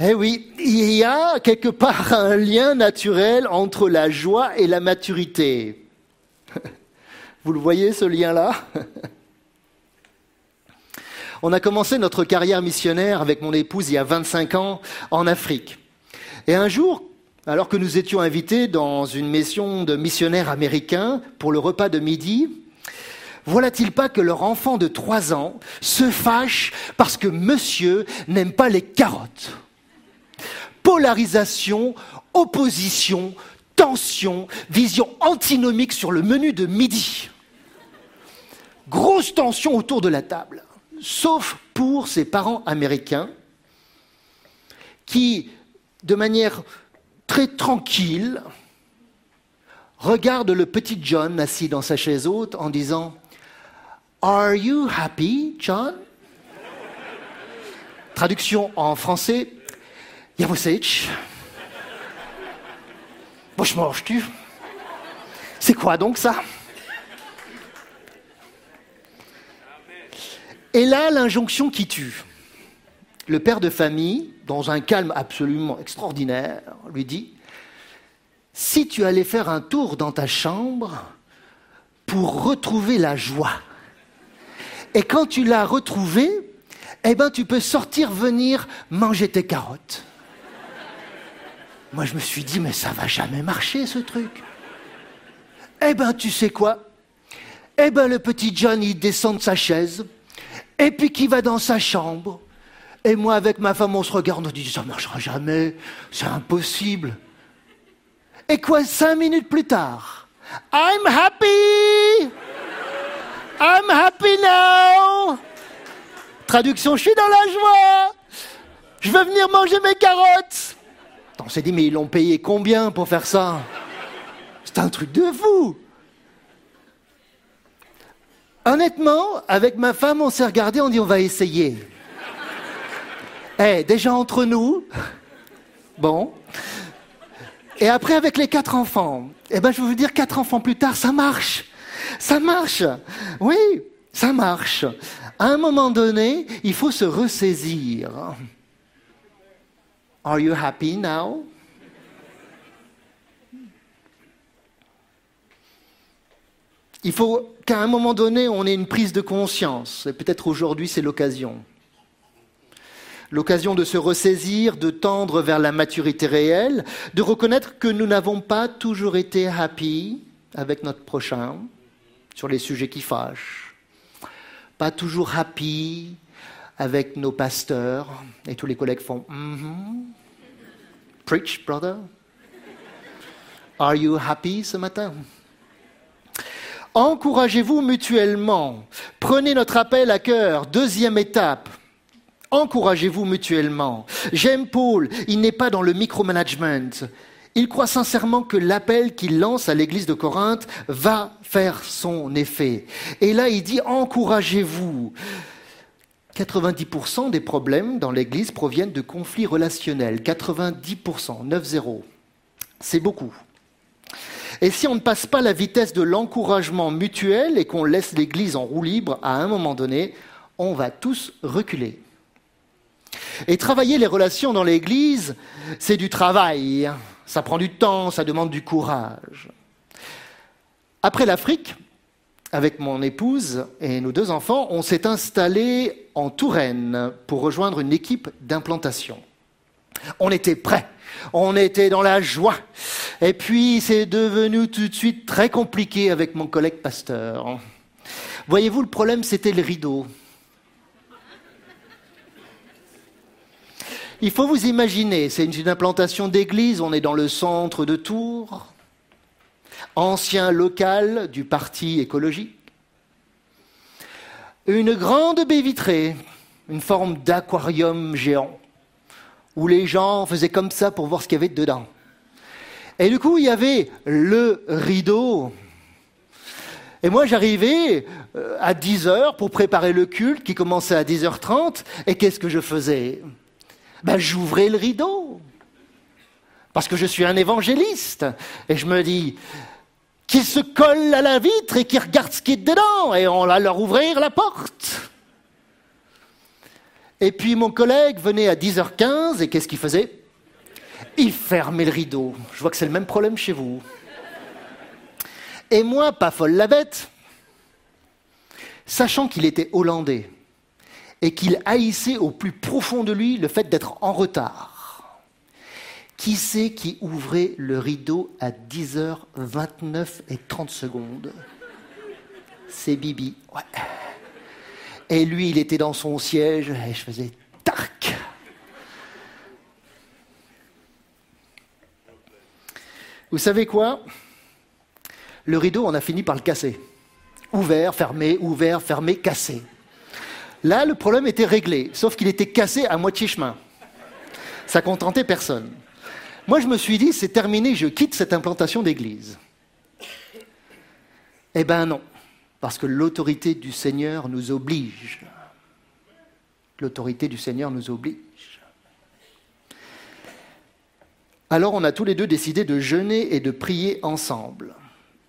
Eh oui, il y a quelque part un lien naturel entre la joie et la maturité. Vous le voyez, ce lien-là? On a commencé notre carrière missionnaire avec mon épouse il y a 25 ans en Afrique. Et un jour, alors que nous étions invités dans une mission de missionnaires américains pour le repas de midi, voilà-t-il pas que leur enfant de trois ans se fâche parce que monsieur n'aime pas les carottes? Polarisation, opposition, tension, vision antinomique sur le menu de midi. Grosse tension autour de la table, sauf pour ces parents américains qui, de manière très tranquille, regarde le petit John assis dans sa chaise haute en disant Are you happy, John? Traduction en français Yavosech. tu C'est quoi donc ça? Et là, l'injonction qui tue. Le père de famille, dans un calme absolument extraordinaire, lui dit, si tu allais faire un tour dans ta chambre pour retrouver la joie, et quand tu l'as retrouvée, eh ben tu peux sortir venir manger tes carottes. Moi je me suis dit mais ça va jamais marcher ce truc. Eh ben tu sais quoi? Eh ben le petit John il descend de sa chaise et puis qui va dans sa chambre et moi, avec ma femme, on se regarde, on dit ça marchera jamais, c'est impossible. Et quoi, cinq minutes plus tard, I'm happy! I'm happy now! Traduction, je suis dans la joie! Je veux venir manger mes carottes! On s'est dit, mais ils l'ont payé combien pour faire ça? C'est un truc de fou! Honnêtement, avec ma femme, on s'est regardé, on dit, on va essayer. Eh, déjà entre nous, bon. Et après avec les quatre enfants, eh ben je vais vous dire quatre enfants plus tard, ça marche, ça marche. Oui, ça marche. À un moment donné, il faut se ressaisir. Are you happy now? Il faut qu'à un moment donné, on ait une prise de conscience. Et peut-être aujourd'hui, c'est l'occasion. L'occasion de se ressaisir, de tendre vers la maturité réelle, de reconnaître que nous n'avons pas toujours été happy avec notre prochain sur les sujets qui fâchent, pas toujours happy avec nos pasteurs, et tous les collègues font Mhm. Preach, brother. Are you happy ce matin? Encouragez-vous mutuellement. Prenez notre appel à cœur. Deuxième étape. Encouragez-vous mutuellement. J'aime Paul. Il n'est pas dans le micromanagement. Il croit sincèrement que l'appel qu'il lance à l'église de Corinthe va faire son effet. Et là, il dit encouragez-vous. 90% des problèmes dans l'église proviennent de conflits relationnels. 90%, 9-0. C'est beaucoup. Et si on ne passe pas la vitesse de l'encouragement mutuel et qu'on laisse l'Église en roue libre, à un moment donné, on va tous reculer. Et travailler les relations dans l'Église, c'est du travail. Ça prend du temps, ça demande du courage. Après l'Afrique, avec mon épouse et nos deux enfants, on s'est installé en Touraine pour rejoindre une équipe d'implantation. On était prêts, on était dans la joie. Et puis c'est devenu tout de suite très compliqué avec mon collègue pasteur. Voyez-vous, le problème c'était le rideau. Il faut vous imaginer, c'est une implantation d'église, on est dans le centre de Tours, ancien local du parti écologique. Une grande baie vitrée, une forme d'aquarium géant, où les gens faisaient comme ça pour voir ce qu'il y avait dedans. Et du coup, il y avait le rideau. Et moi, j'arrivais euh, à 10 heures pour préparer le culte qui commençait à 10h30. Et qu'est-ce que je faisais? Ben, J'ouvrais le rideau. Parce que je suis un évangéliste. Et je me dis, qu'ils se collent à la vitre et qu'ils regardent ce qui est dedans. Et on va leur ouvrir la porte. Et puis mon collègue venait à 10h15 et qu'est-ce qu'il faisait? Il fermait le rideau. Je vois que c'est le même problème chez vous. Et moi, pas folle la bête, sachant qu'il était hollandais et qu'il haïssait au plus profond de lui le fait d'être en retard. Qui c'est qui ouvrait le rideau à 10h29 et 30 secondes? C'est Bibi. Et lui, il était dans son siège et je faisais tac. Vous savez quoi? Le rideau, on a fini par le casser. Ouvert, fermé, ouvert, fermé, cassé. Là, le problème était réglé, sauf qu'il était cassé à moitié chemin. Ça contentait personne. Moi, je me suis dit, c'est terminé, je quitte cette implantation d'église. Eh ben non. Parce que l'autorité du Seigneur nous oblige. L'autorité du Seigneur nous oblige. Alors on a tous les deux décidé de jeûner et de prier ensemble,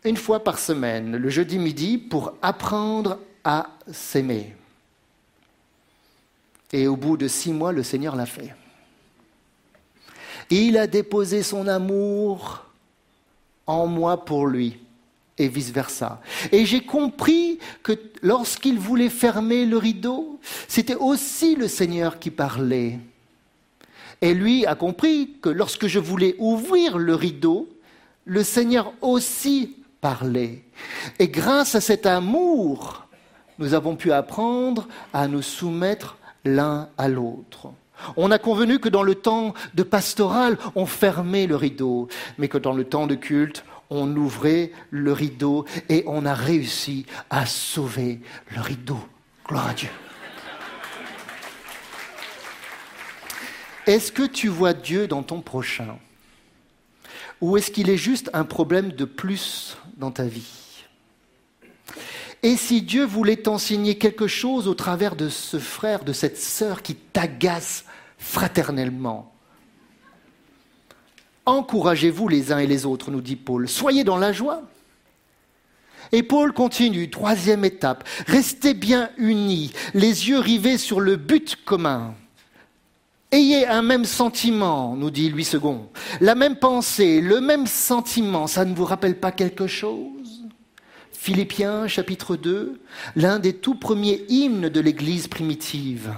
une fois par semaine, le jeudi midi, pour apprendre à s'aimer. Et au bout de six mois, le Seigneur l'a fait. Il a déposé son amour en moi pour lui et vice-versa. Et j'ai compris que lorsqu'il voulait fermer le rideau, c'était aussi le Seigneur qui parlait. Et lui a compris que lorsque je voulais ouvrir le rideau, le Seigneur aussi parlait. Et grâce à cet amour, nous avons pu apprendre à nous soumettre l'un à l'autre. On a convenu que dans le temps de pastoral, on fermait le rideau, mais que dans le temps de culte, on ouvrait le rideau et on a réussi à sauver le rideau. Gloire à Dieu. Est-ce que tu vois Dieu dans ton prochain? Ou est-ce qu'il est juste un problème de plus dans ta vie? Et si Dieu voulait t'enseigner quelque chose au travers de ce frère, de cette sœur qui t'agace fraternellement Encouragez-vous les uns et les autres, nous dit Paul. Soyez dans la joie. Et Paul continue, troisième étape, restez bien unis, les yeux rivés sur le but commun. Ayez un même sentiment, nous dit Louis II, la même pensée, le même sentiment, ça ne vous rappelle pas quelque chose? Philippiens chapitre 2, l'un des tout premiers hymnes de l'Église primitive.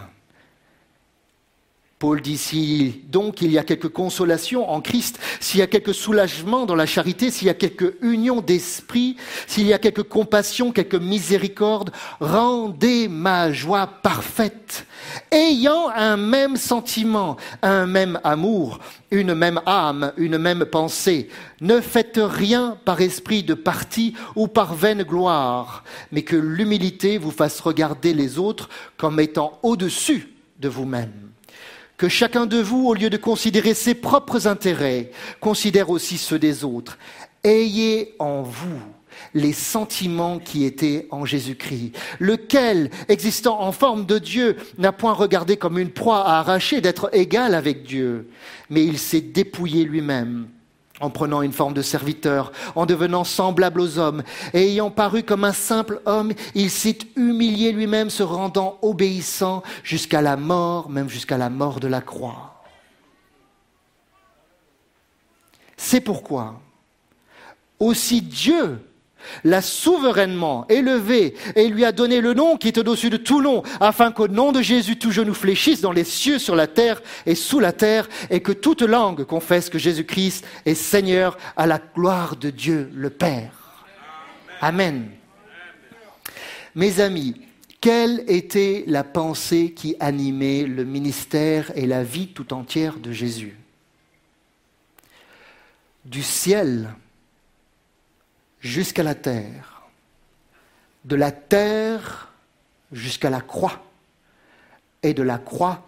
Paul dit, si donc il y a quelque consolation en Christ, s'il y a quelque soulagement dans la charité, s'il y a quelque union d'esprit, s'il y a quelque compassion, quelque miséricorde, rendez ma joie parfaite, ayant un même sentiment, un même amour, une même âme, une même pensée. Ne faites rien par esprit de parti ou par vaine gloire, mais que l'humilité vous fasse regarder les autres comme étant au-dessus de vous-même que chacun de vous, au lieu de considérer ses propres intérêts, considère aussi ceux des autres. Ayez en vous les sentiments qui étaient en Jésus-Christ, lequel, existant en forme de Dieu, n'a point regardé comme une proie à arracher d'être égal avec Dieu, mais il s'est dépouillé lui-même en prenant une forme de serviteur, en devenant semblable aux hommes, et ayant paru comme un simple homme, il s'est humilié lui-même, se rendant obéissant jusqu'à la mort, même jusqu'à la mort de la croix. C'est pourquoi aussi Dieu l'a souverainement élevé et lui a donné le nom qui est au-dessus de tout nom, afin qu'au nom de Jésus tout genou fléchisse dans les cieux, sur la terre et sous la terre, et que toute langue confesse que Jésus-Christ est Seigneur à la gloire de Dieu le Père. Amen. Mes amis, quelle était la pensée qui animait le ministère et la vie tout entière de Jésus? Du ciel jusqu'à la terre, de la terre jusqu'à la croix, et de la croix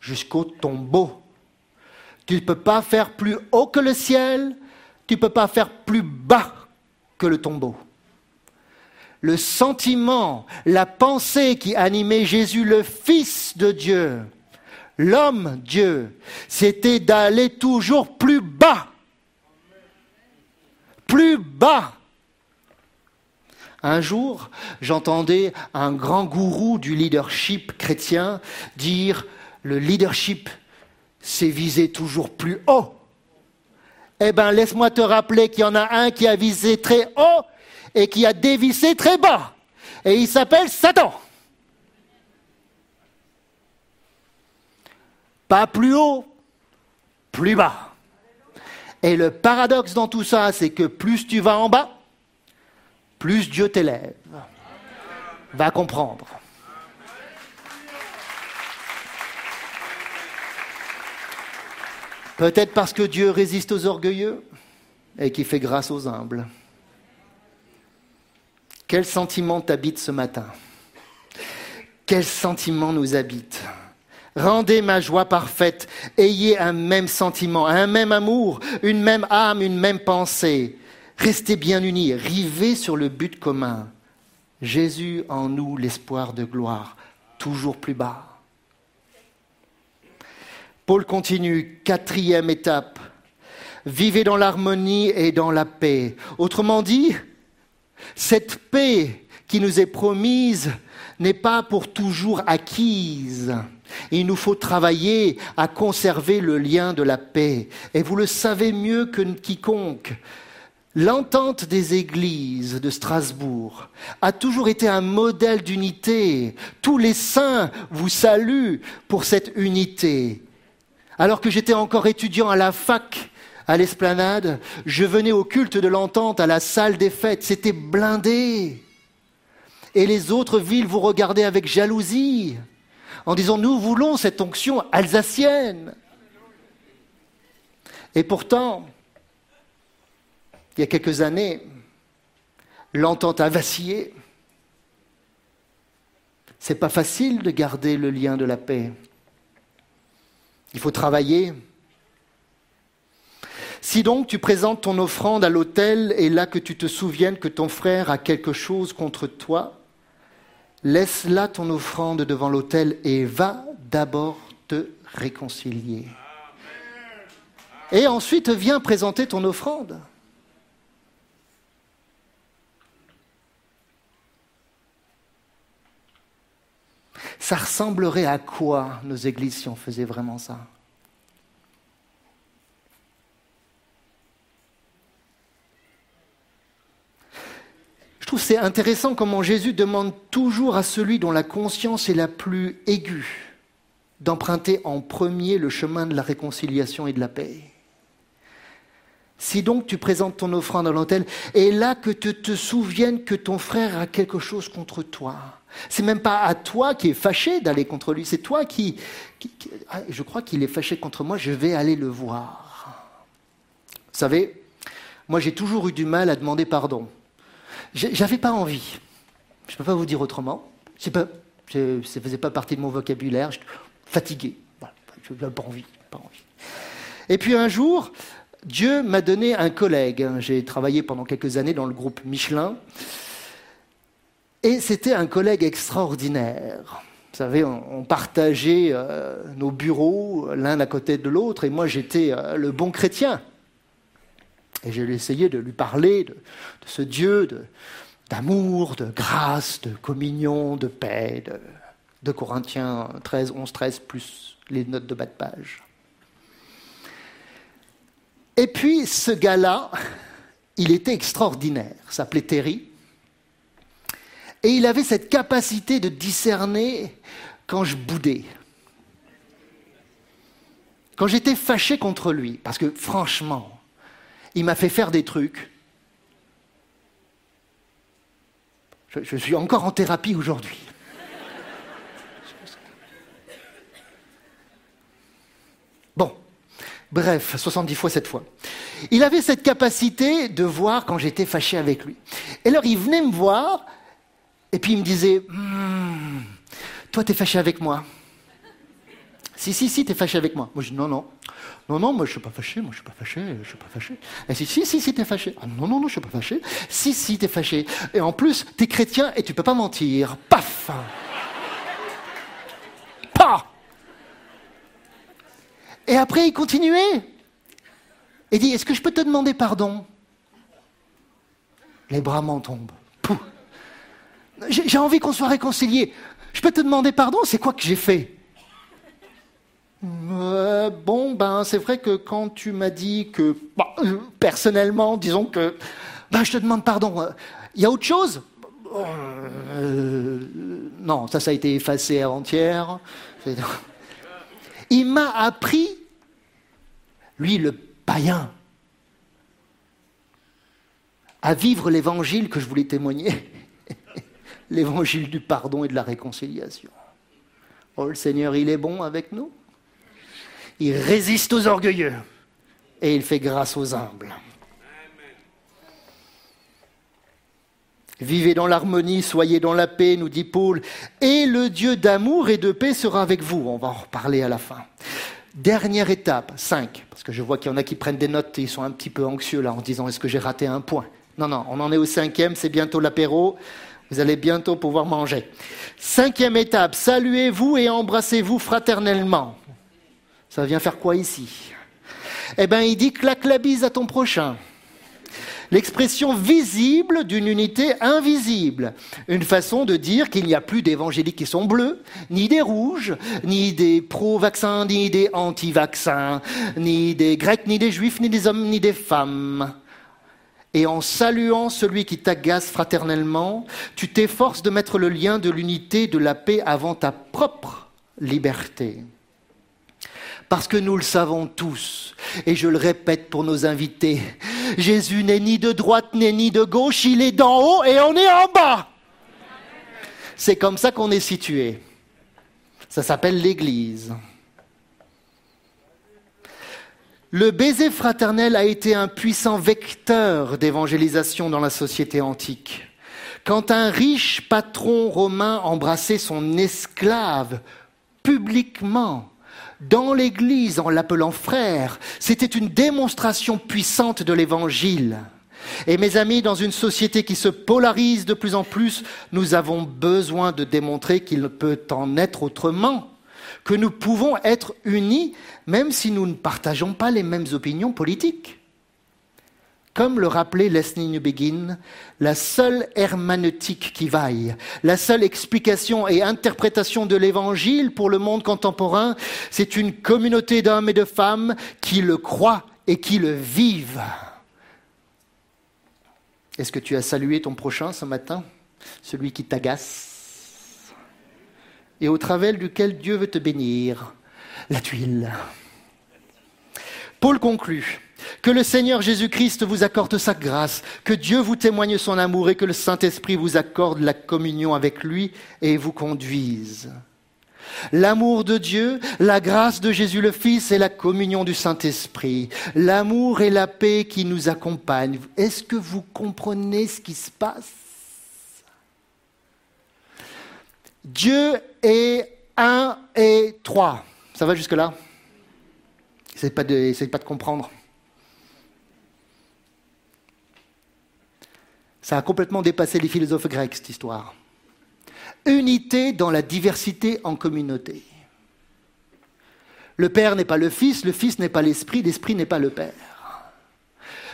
jusqu'au tombeau. Tu ne peux pas faire plus haut que le ciel, tu ne peux pas faire plus bas que le tombeau. Le sentiment, la pensée qui animait Jésus, le Fils de Dieu, l'homme Dieu, c'était d'aller toujours plus bas. Plus bas un jour, j'entendais un grand gourou du leadership chrétien dire le leadership, c'est viser toujours plus haut. Eh bien, laisse-moi te rappeler qu'il y en a un qui a visé très haut et qui a dévissé très bas. Et il s'appelle Satan. Pas plus haut, plus bas. Et le paradoxe dans tout ça, c'est que plus tu vas en bas, plus Dieu t'élève. Va comprendre. Peut-être parce que Dieu résiste aux orgueilleux et qui fait grâce aux humbles. Quel sentiment t'habite ce matin? Quel sentiment nous habite? Rendez ma joie parfaite, ayez un même sentiment, un même amour, une même âme, une même pensée. Restez bien unis, rivez sur le but commun. Jésus en nous, l'espoir de gloire, toujours plus bas. Paul continue, quatrième étape. Vivez dans l'harmonie et dans la paix. Autrement dit, cette paix qui nous est promise n'est pas pour toujours acquise. Il nous faut travailler à conserver le lien de la paix. Et vous le savez mieux que quiconque. L'entente des églises de Strasbourg a toujours été un modèle d'unité. Tous les saints vous saluent pour cette unité. Alors que j'étais encore étudiant à la fac, à l'esplanade, je venais au culte de l'entente à la salle des fêtes. C'était blindé. Et les autres villes vous regardaient avec jalousie en disant nous voulons cette onction alsacienne. Et pourtant, il y a quelques années, l'entente a vacillé. C'est pas facile de garder le lien de la paix. Il faut travailler. Si donc tu présentes ton offrande à l'autel et là que tu te souviennes que ton frère a quelque chose contre toi, laisse là ton offrande devant l'autel et va d'abord te réconcilier. Et ensuite viens présenter ton offrande. Ça ressemblerait à quoi nos églises si on faisait vraiment ça? Je trouve c'est intéressant comment Jésus demande toujours à celui dont la conscience est la plus aiguë d'emprunter en premier le chemin de la réconciliation et de la paix. Si donc tu présentes ton offrande à l'autel, et là que tu te souviennes que ton frère a quelque chose contre toi. C'est même pas à toi qui est fâché d'aller contre lui, c'est toi qui, ah, je crois qu'il est fâché contre moi, je vais aller le voir. Vous savez, moi j'ai toujours eu du mal à demander pardon. J'avais pas envie. Je ne peux pas vous dire autrement. Pas, je- ça faisait pas partie de mon vocabulaire. J'étais fatigué. Voilà. Je n'avais pas envie, pas envie. Et puis un jour, Dieu m'a donné un collègue. J'ai travaillé pendant quelques années dans le groupe Michelin. Et c'était un collègue extraordinaire. Vous savez, on, partageait euh, nos bureaux l'un à côté de l'autre, et moi j'étais euh, le bon chrétien. Et j'ai essayé de lui parler de, ce Dieu d'amour, de grâce, de communion, de paix, de, Corinthiens 13, 11, 13, plus les notes de bas de page. Et puis ce gars-là, il était extraordinaire, s'appelait Terry. Et il avait cette capacité de discerner quand je boudais. Quand j'étais fâché contre lui, parce que franchement, il m'a fait faire des trucs. Je, je suis encore en thérapie aujourd'hui. Bon, bref, 70 fois cette fois. Il avait cette capacité de voir quand j'étais fâché avec lui. Et alors il venait me voir, et puis il me disait, Hmm, toi t'es fâché avec moi. Si, si, si, t'es fâché avec moi. Moi, je dis non, non. Non, non, moi, je suis pas fâché, moi, je suis pas fâché, je suis pas fâché. Et si, si, si, si, t'es fâché. Ah, non, non, non, je suis pas fâché. Si, si, t'es fâché. Et en plus, t'es chrétien et tu peux pas mentir. Paf Pas Et après, il continuait. Et dit, est-ce que je peux te demander pardon? Les bras m'en tombent. J'ai envie qu'on soit réconciliés. Je peux te demander pardon C'est quoi que j'ai fait euh, bon, ben, c'est vrai que quand tu m'as dit que, bah, euh, personnellement, disons que, ben, je te demande pardon. Il y a autre chose Euh, Non, ça, ça a été effacé avant-hier. Il m'a appris, lui, le païen, à vivre l'évangile que je voulais témoigner. L'évangile du pardon et de la réconciliation. Oh, le Seigneur, il est bon avec nous. Il résiste aux orgueilleux et il fait grâce aux humbles. Vivez dans l'harmonie, soyez dans la paix, nous dit Paul, et le Dieu d'amour et de paix sera avec vous. On va en reparler à la fin. Dernière étape, 5, parce que je vois qu'il y en a qui prennent des notes et ils sont un petit peu anxieux là en disant est-ce que j'ai raté un point? Non, non, on en est au cinquième, c'est bientôt l'apéro, vous allez bientôt pouvoir manger. Cinquième étape, saluez-vous et embrassez-vous fraternellement. Ça vient faire quoi ici? Eh bien, il dit claque la bise à ton prochain. L'expression visible d'une unité invisible. Une façon de dire qu'il n'y a plus d'évangéliques qui sont bleus, ni des rouges, ni des pro-vaccins, ni des anti-vaccins, ni des grecs, ni des juifs, ni des hommes, ni des femmes. Et en saluant celui qui t'agace fraternellement, tu t'efforces de mettre le lien de l'unité, de la paix avant ta propre liberté. Parce que nous le savons tous, et je le répète pour nos invités, Jésus n'est ni de droite ni de gauche, il est d'en haut et on est en bas. C'est comme ça qu'on est situé. Ça s'appelle l'Église. Le baiser fraternel a été un puissant vecteur d'évangélisation dans la société antique. Quand un riche patron romain embrassait son esclave publiquement, dans l'Église en l'appelant frère, c'était une démonstration puissante de l'Évangile. Et mes amis, dans une société qui se polarise de plus en plus, nous avons besoin de démontrer qu'il peut en être autrement, que nous pouvons être unis même si nous ne partageons pas les mêmes opinions politiques. Comme le rappelait Leslie Newbegin, la seule hermaneutique qui vaille, la seule explication et interprétation de l'Évangile pour le monde contemporain, c'est une communauté d'hommes et de femmes qui le croient et qui le vivent. Est-ce que tu as salué ton prochain ce matin Celui qui t'agace? Et au travers duquel Dieu veut te bénir, la tuile. Paul conclut. Que le Seigneur Jésus-Christ vous accorde sa grâce, que Dieu vous témoigne son amour et que le Saint-Esprit vous accorde la communion avec lui et vous conduise. L'amour de Dieu, la grâce de Jésus le Fils et la communion du Saint-Esprit. L'amour et la paix qui nous accompagnent. Est-ce que vous comprenez ce qui se passe? Dieu est un et trois. Ça va jusque-là? Essayez pas, de, pas de comprendre. Ça a complètement dépassé les philosophes grecs, cette histoire. Unité dans la diversité en communauté. Le Père n'est pas le Fils, le Fils n'est pas l'Esprit, l'Esprit n'est pas le Père.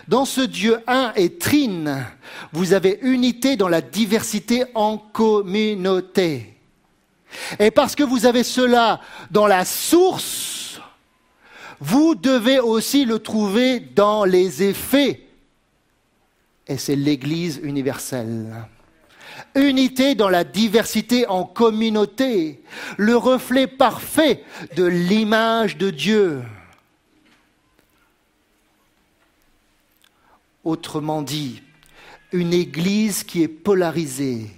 Dans ce Dieu un et trine, vous avez unité dans la diversité en communauté. Et parce que vous avez cela dans la source, vous devez aussi le trouver dans les effets et c'est l'Église universelle. Unité dans la diversité en communauté, le reflet parfait de l'image de Dieu. Autrement dit, une Église qui est polarisée,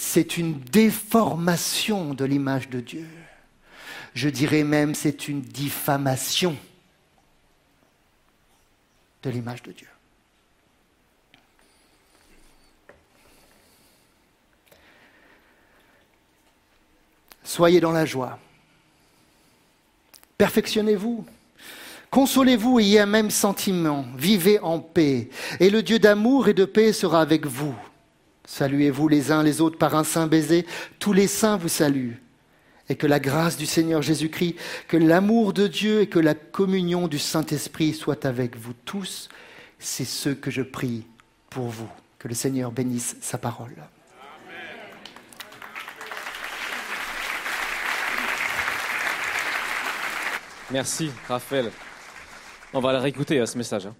c'est une déformation de l'image de Dieu. Je dirais même c'est une diffamation de l'image de Dieu. Soyez dans la joie. Perfectionnez-vous. Consolez-vous, ayez un même sentiment. Vivez en paix. Et le Dieu d'amour et de paix sera avec vous. Saluez-vous les uns les autres par un saint baiser. Tous les saints vous saluent. Et que la grâce du Seigneur Jésus-Christ, que l'amour de Dieu et que la communion du Saint-Esprit soient avec vous tous. C'est ce que je prie pour vous. Que le Seigneur bénisse sa parole.
Merci, Raphaël. On va la réécouter, ce message. Hein.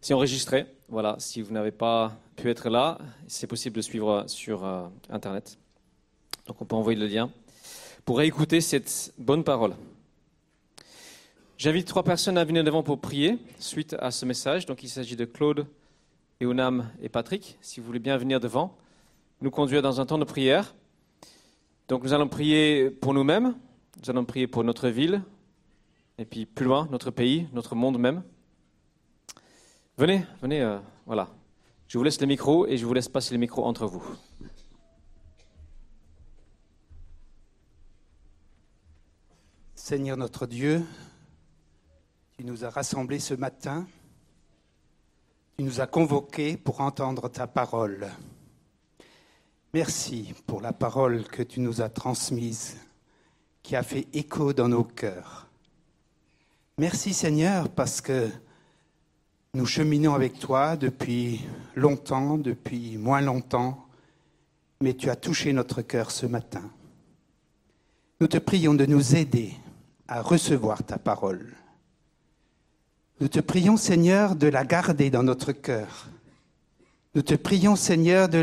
C'est enregistré. Voilà, si vous n'avez pas pu être là, c'est possible de suivre sur euh, Internet. Donc on peut envoyer le lien pour réécouter cette bonne parole. J'invite trois personnes à venir devant pour prier suite à ce message. Donc il s'agit de Claude, Eunam et Patrick. Si vous voulez bien venir devant, nous conduire dans un temps de prière. Donc nous allons prier pour nous-mêmes, nous allons prier pour notre ville, et puis plus loin, notre pays, notre monde même. Venez, venez, euh, voilà. Je vous laisse le micro et je vous laisse passer le micro entre vous.
Seigneur notre Dieu, tu nous as rassemblés ce matin, tu nous as convoqués pour entendre ta parole. Merci pour la parole que tu nous as transmise qui a fait écho dans nos cœurs. Merci Seigneur parce que nous cheminons avec toi depuis longtemps, depuis moins longtemps, mais tu as touché notre cœur ce matin. Nous te prions de nous aider à recevoir ta parole. Nous te prions Seigneur de la garder dans notre cœur. Nous te prions Seigneur de,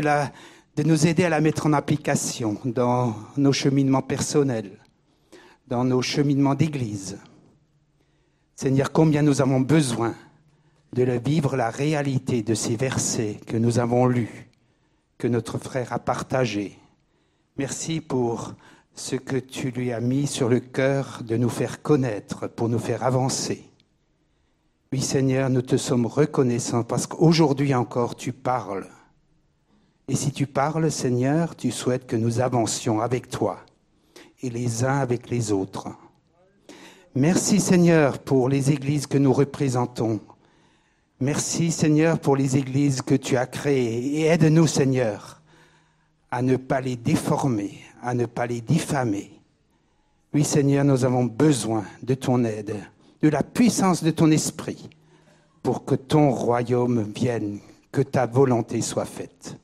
nous aider à la mettre en application dans nos cheminements personnels dans nos cheminements d'Église. Seigneur, combien nous avons besoin de le vivre la réalité de ces versets que nous avons lus, que notre frère a partagés. Merci pour ce que tu lui as mis sur le cœur de nous faire connaître, pour nous faire avancer. Oui Seigneur, nous te sommes reconnaissants parce qu'aujourd'hui encore tu parles. Et si tu parles, Seigneur, tu souhaites que nous avancions avec toi et les uns avec les autres. Merci Seigneur pour les églises que nous représentons. Merci Seigneur pour les églises que tu as créées. Et aide-nous Seigneur à ne pas les déformer, à ne pas les diffamer. Oui Seigneur, nous avons besoin de ton aide, de la puissance de ton esprit pour que ton royaume vienne, que ta volonté soit faite.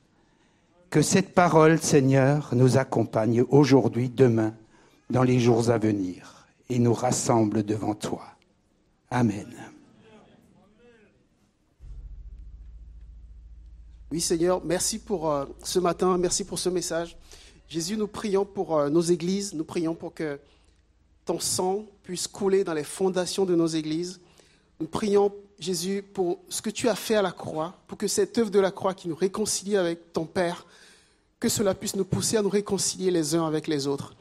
Que cette parole, Seigneur, nous accompagne aujourd'hui, demain dans les jours à venir et nous rassemble devant toi. Amen.
Oui Seigneur, merci pour euh, ce matin, merci pour ce message. Jésus, nous prions pour euh, nos églises, nous prions pour que ton sang puisse couler dans les fondations de nos églises. Nous prions, Jésus, pour ce que tu as fait à la croix, pour que cette œuvre de la croix qui nous réconcilie avec ton Père, que cela puisse nous pousser à nous réconcilier les uns avec les autres.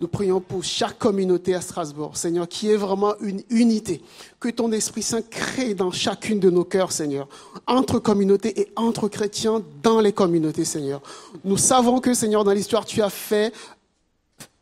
Nous prions pour chaque communauté à Strasbourg, Seigneur, qui est vraiment une unité. Que ton Esprit Saint crée dans chacune de nos cœurs, Seigneur, entre communautés et entre chrétiens dans les communautés, Seigneur. Nous savons que, Seigneur, dans l'histoire, tu as fait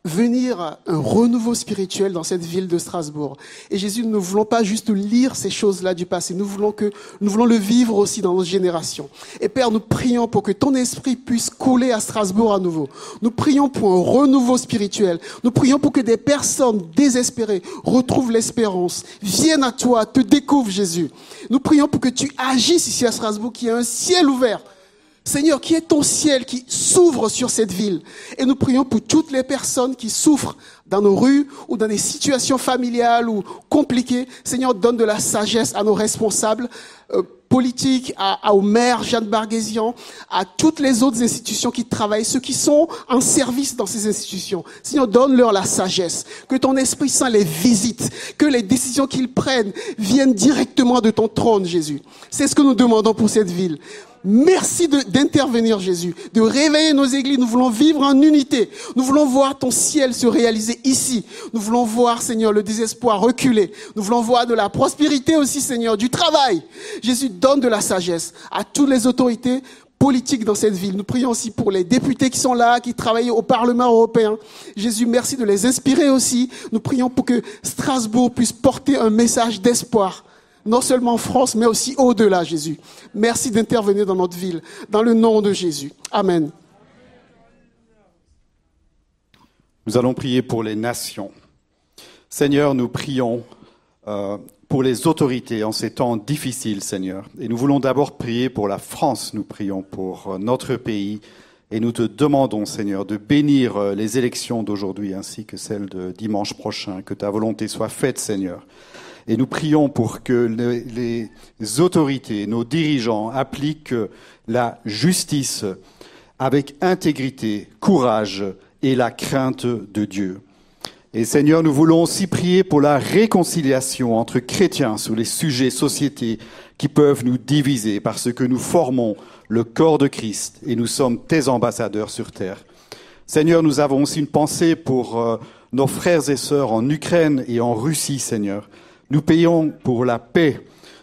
venir un renouveau spirituel dans cette ville de Strasbourg. Et Jésus, nous ne voulons pas juste lire ces choses-là du passé, nous voulons que, nous voulons le vivre aussi dans nos générations. Et Père, nous prions pour que ton esprit puisse couler à Strasbourg à nouveau. Nous prions pour un renouveau spirituel. Nous prions pour que des personnes désespérées retrouvent l'espérance, viennent à toi, te découvrent Jésus. Nous prions pour que tu agisses ici à Strasbourg, qu'il y ait un ciel ouvert Seigneur, qui est ton ciel qui s'ouvre sur cette ville? Et nous prions pour toutes les personnes qui souffrent dans nos rues ou dans des situations familiales ou compliquées. Seigneur, donne de la sagesse à nos responsables euh, politiques, à, au maire Jeanne Barguésian, à toutes les autres institutions qui travaillent, ceux qui sont en service dans ces institutions. Seigneur, donne-leur la sagesse, que ton Esprit Saint les visite, que les décisions qu'ils prennent viennent directement de ton trône, Jésus. C'est ce que nous demandons pour cette ville. Merci d'intervenir, Jésus, de réveiller nos églises. Nous voulons vivre en unité. Nous voulons voir ton ciel se réaliser ici. Nous voulons voir, Seigneur, le désespoir reculer. Nous voulons voir de la prospérité aussi, Seigneur, du travail. Jésus, donne de la sagesse à toutes les autorités politiques dans cette ville. Nous prions aussi pour les députés qui sont là, qui travaillent au Parlement européen. Jésus, merci de les inspirer aussi. Nous prions pour que Strasbourg puisse porter un message d'espoir non seulement en France, mais aussi au-delà, Jésus. Merci d'intervenir dans notre ville, dans le nom de Jésus. Amen.
Nous allons prier pour les nations. Seigneur, nous prions euh, pour les autorités en ces temps difficiles, Seigneur. Et nous voulons d'abord prier pour la France, nous prions pour euh, notre pays. Et nous te demandons, Seigneur, de bénir euh, les élections d'aujourd'hui ainsi que celles de dimanche prochain. Que ta volonté soit faite, Seigneur. Et nous prions pour que les, autorités, nos dirigeants appliquent la justice avec intégrité, courage et la crainte de Dieu. Et Seigneur, nous voulons aussi prier pour la réconciliation entre chrétiens sur les sujets sociétés qui peuvent nous diviser parce que nous formons le corps de Christ et nous sommes tes ambassadeurs sur terre. Seigneur, nous avons aussi une pensée pour euh, nos frères et sœurs en Ukraine et en Russie, Seigneur. Nous payons pour la paix.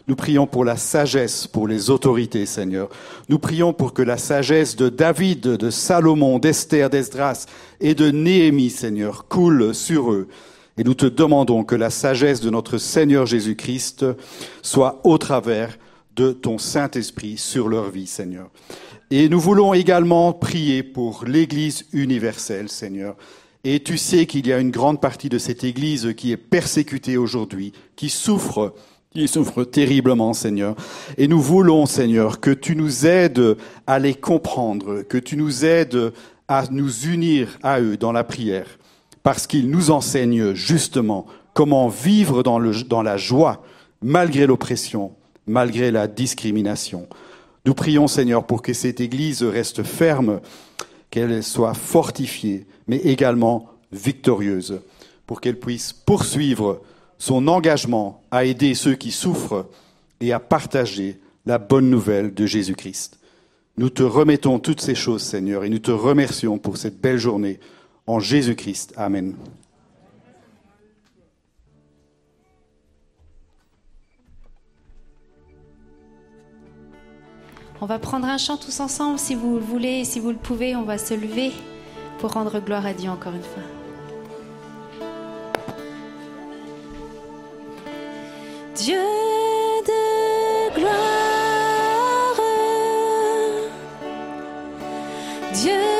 Nous prions pour la sagesse, pour les autorités, Seigneur. Nous prions pour que la sagesse de David, de Salomon, d'Esther, d'Esdras et de Néhémie, Seigneur, coule sur eux. Et nous te demandons que la sagesse de notre Seigneur Jésus-Christ soit au travers de ton Saint-Esprit sur leur vie, Seigneur. Et nous voulons également prier pour l'Église universelle, Seigneur. Et tu sais qu'il y a une grande partie de cette Église qui est persécutée aujourd'hui, qui souffre, qui souffre terriblement, Seigneur. Et nous voulons, Seigneur, que tu nous aides à les comprendre, que tu nous aides à nous unir à eux dans la prière, parce qu'ils nous enseignent justement comment vivre dans, dans la joie, malgré l'oppression, malgré la discrimination. Nous prions, Seigneur, pour que cette Église reste ferme, qu'elle soit fortifiée, mais également victorieuse, pour qu'elle puisse poursuivre son engagement à aider ceux qui souffrent et à partager la bonne nouvelle de Jésus-Christ. Nous te remettons toutes ces choses, Seigneur, et nous te remercions pour cette belle journée. En Jésus-Christ. Amen.
On va prendre un chant tous ensemble si vous le voulez, si vous le pouvez, on va se lever pour rendre gloire à Dieu encore une fois. Dieu de gloire, Dieu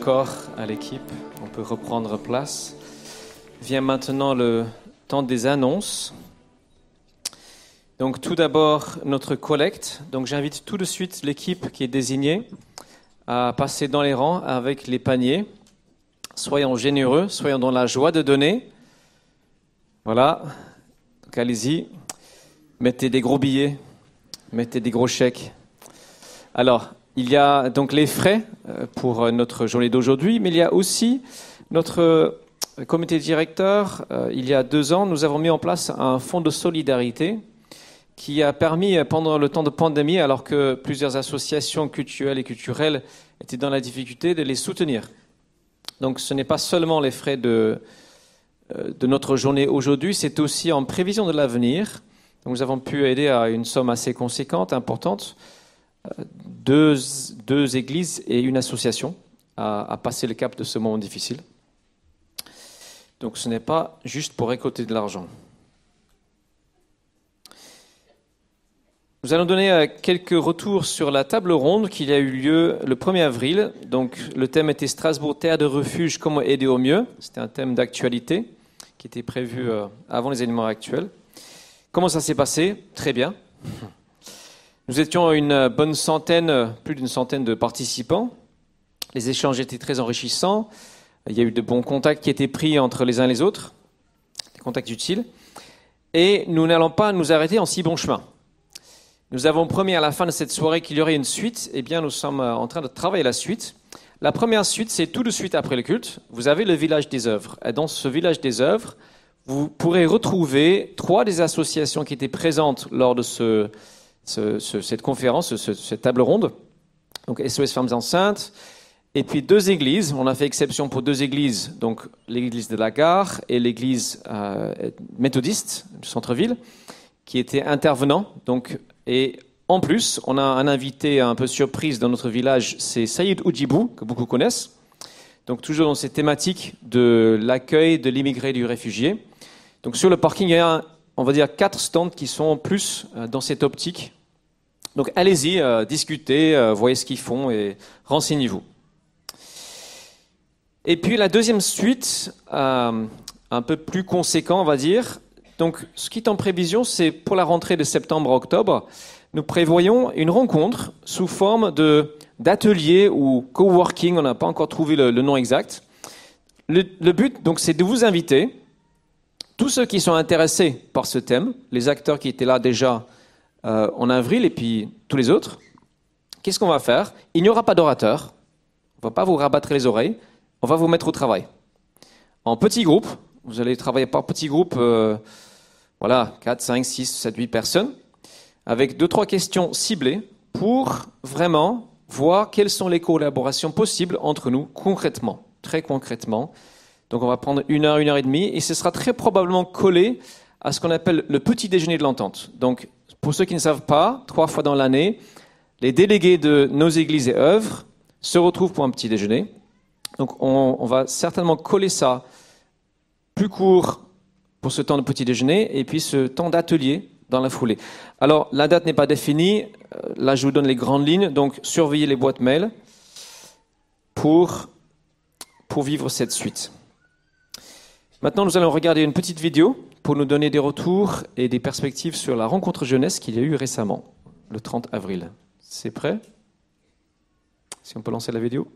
encore à l'équipe. On peut reprendre place. Vient maintenant le temps des annonces. Donc tout d'abord notre collecte. Donc j'invite tout de suite l'équipe qui est désignée à passer dans les rangs avec les paniers. Soyons généreux, soyons dans la joie de donner. Voilà. Donc allez-y. Mettez des gros billets, mettez des gros chèques. Alors, il y a donc les frais euh, pour euh, notre journée d'aujourd'hui, mais il y a aussi notre euh, comité directeur. Il y a deux ans, nous avons mis en place un fonds de solidarité qui a permis, pendant le temps de pandémie, alors que plusieurs associations culturelles et culturelles étaient dans la difficulté, de les soutenir. Donc ce n'est pas seulement les frais de, de notre journée aujourd'hui, c'est aussi en prévision de l'avenir. Nous avons pu aider à une somme assez conséquente, importante, deux, églises et une association à, à passer le cap de ce moment difficile. Donc ce n'est pas juste pour récolter de l'argent. Nous allons donner euh, quelques retours sur la table ronde qui a eu lieu le 1er avril. Donc, le thème était Strasbourg, terre de refuge, comment aider au mieux. C'était un thème d'actualité qui était prévu euh, avant les événements actuels. Comment ça s'est passé? Très bien. Nous étions une bonne centaine, plus d'une centaine de participants. Les échanges étaient très enrichissants. Il y a eu de bons contacts qui étaient pris entre les uns et les autres, des contacts utiles. Et nous n'allons pas nous arrêter en si bon chemin. Nous avons promis à la fin de cette soirée qu'il y aurait une suite. Eh bien, nous sommes en train de travailler la suite. La première suite, c'est tout de suite après le culte. Vous avez le village des œuvres. Et dans ce village des œuvres, vous pourrez retrouver trois des associations qui étaient présentes lors de ce, ce- ce- cette conférence, ce- cette table ronde. Donc SOS Femmes Enceintes. Et puis deux églises. On a fait exception pour deux églises. Donc l'église de la gare et l'église euh, méthodiste du centre-ville qui étaient intervenants. Donc, et en plus, on a un invité un peu surprise dans notre village, c'est Saïd Oudjibou, que beaucoup connaissent. Donc toujours dans cette thématique de l'accueil de l'immigré et du réfugié. Donc sur le parking, il y a, on va dire, quatre stands qui sont plus euh, dans cette optique. Donc allez-y, euh, discutez, euh, voyez ce qu'ils font et renseignez-vous. Et puis la deuxième suite, un peu plus conséquent, on va dire. Donc, ce qui est en prévision, c'est pour la rentrée de septembre-octobre, nous prévoyons une rencontre sous forme d'atelier ou coworking. On n'a pas encore trouvé le, le nom exact. Le, le but, donc, c'est de vous inviter, tous ceux qui sont intéressés par ce thème, les acteurs qui étaient là déjà euh, en avril et puis tous les autres. Qu'est-ce qu'on va faire? Il n'y aura pas d'orateur. On va pas vous rabattre les oreilles. On va vous mettre au travail. en petits groupes. Vous allez travailler par petits groupes, euh, voilà, 4, 5, 6, 7, 8 personnes, avec deux, trois questions ciblées pour vraiment voir quelles sont les collaborations possibles entre nous concrètement, très concrètement. Donc on va prendre une heure, une heure et demie, et ce sera très probablement collé à ce qu'on appelle le petit déjeuner de l'entente. Donc pour ceux qui ne savent pas, trois fois dans l'année, les délégués de nos églises et œuvres se retrouvent pour un petit déjeuner. Donc on, va certainement coller ça plus court pour ce temps de petit déjeuner et puis ce temps d'atelier dans la foulée. Alors la date n'est pas définie, euh, là je vous donne les grandes lignes, donc surveillez les boîtes mail pour, pour vivre cette suite. Maintenant nous allons regarder une petite vidéo pour nous donner des retours et des perspectives sur la rencontre jeunesse qu'il y a eu récemment, le 30 avril. C'est prêt? Si on peut lancer la vidéo.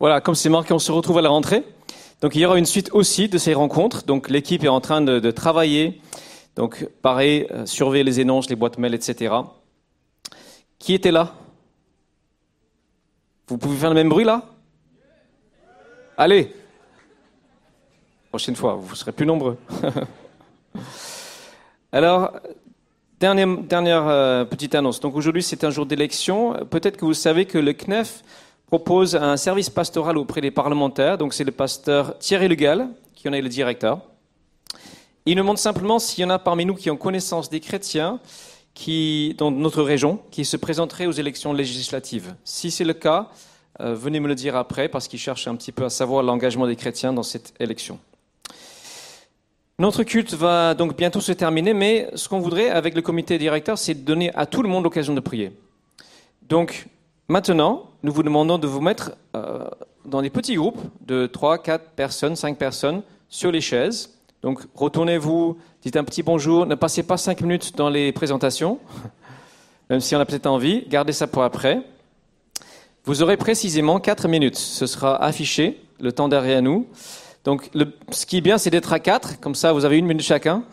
Voilà, comme c'est marqué, on se retrouve à la rentrée. Donc il y aura une suite aussi de ces rencontres. Donc l'équipe est en train de, travailler. Donc pareil, euh, surveiller les énonces, les boîtes mail, etc. Qui était là? Vous pouvez faire le même bruit là? Allez Prochaine fois, vous serez plus nombreux. Alors, dernière, dernière euh, petite annonce. Donc aujourd'hui, c'est un jour d'élection. Peut-être que vous savez que le CNEF propose un service pastoral auprès des parlementaires. Donc c'est le pasteur Thierry Legal qui en est le directeur. Il nous demande simplement s'il y en a parmi nous qui ont connaissance des chrétiens qui, dans notre région qui se présenteraient aux élections législatives. Si c'est le cas, euh, venez me le dire après parce qu'il cherche un petit peu à savoir l'engagement des chrétiens dans cette élection. Notre culte va donc bientôt se terminer, mais ce qu'on voudrait avec le comité directeur, c'est de donner à tout le monde l'occasion de prier. Donc maintenant, nous vous demandons de vous mettre euh, dans des petits groupes de 3, 4 personnes, 5 personnes sur les chaises. Donc retournez-vous, dites un petit bonjour, ne passez pas 5 minutes dans les présentations, même si on a peut-être envie, gardez ça pour après. Vous aurez précisément 4 minutes, ce sera affiché, le temps derrière nous. Donc, ce qui est bien, c'est d'être à quatre, comme ça vous avez une minute chacun.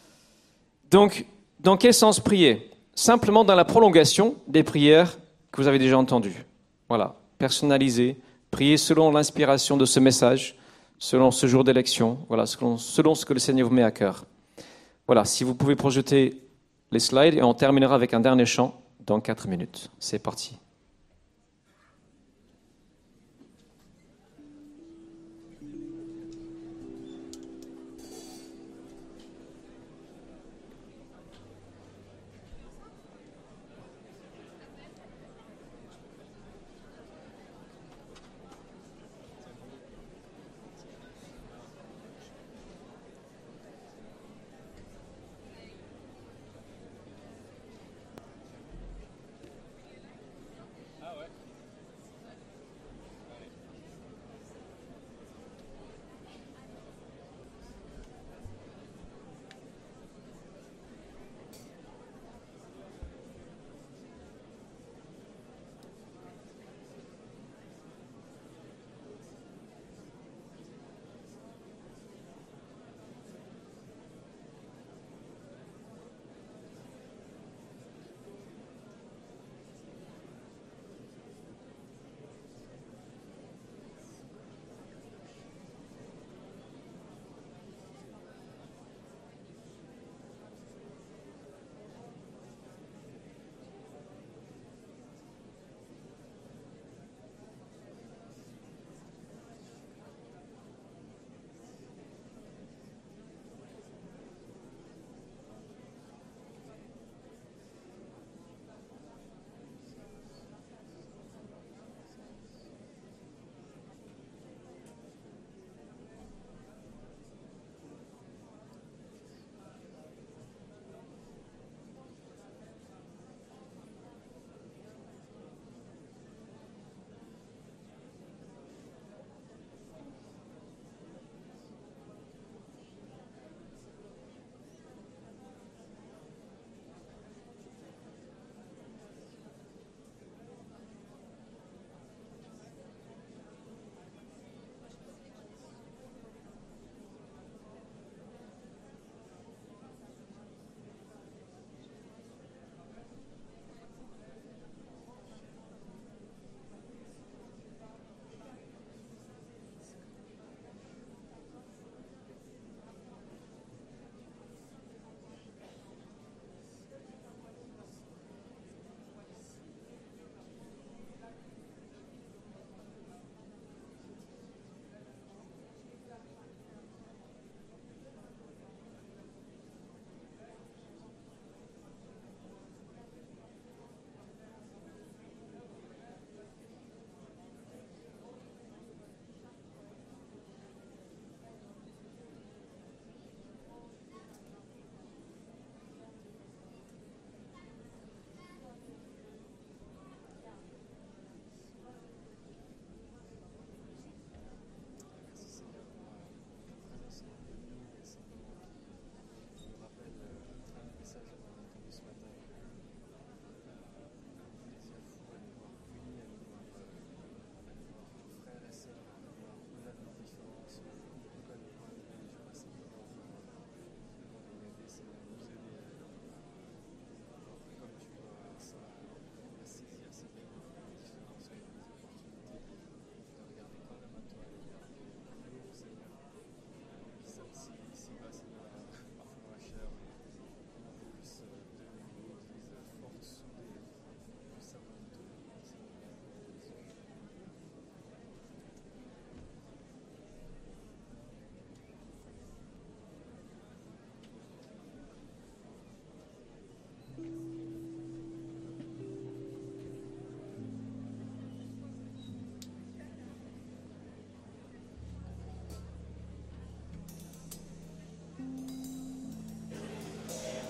Donc, dans quel sens prier? Simplement dans la prolongation des prières vous avez déjà entendues. Voilà, personnalisé, Priez selon l'inspiration de ce message, selon ce jour d'élection, voilà, selon, selon ce que le Seigneur vous met à cœur. Voilà, si vous pouvez projeter les slides et on terminera avec un dernier chant dans 4 minutes. C'est parti.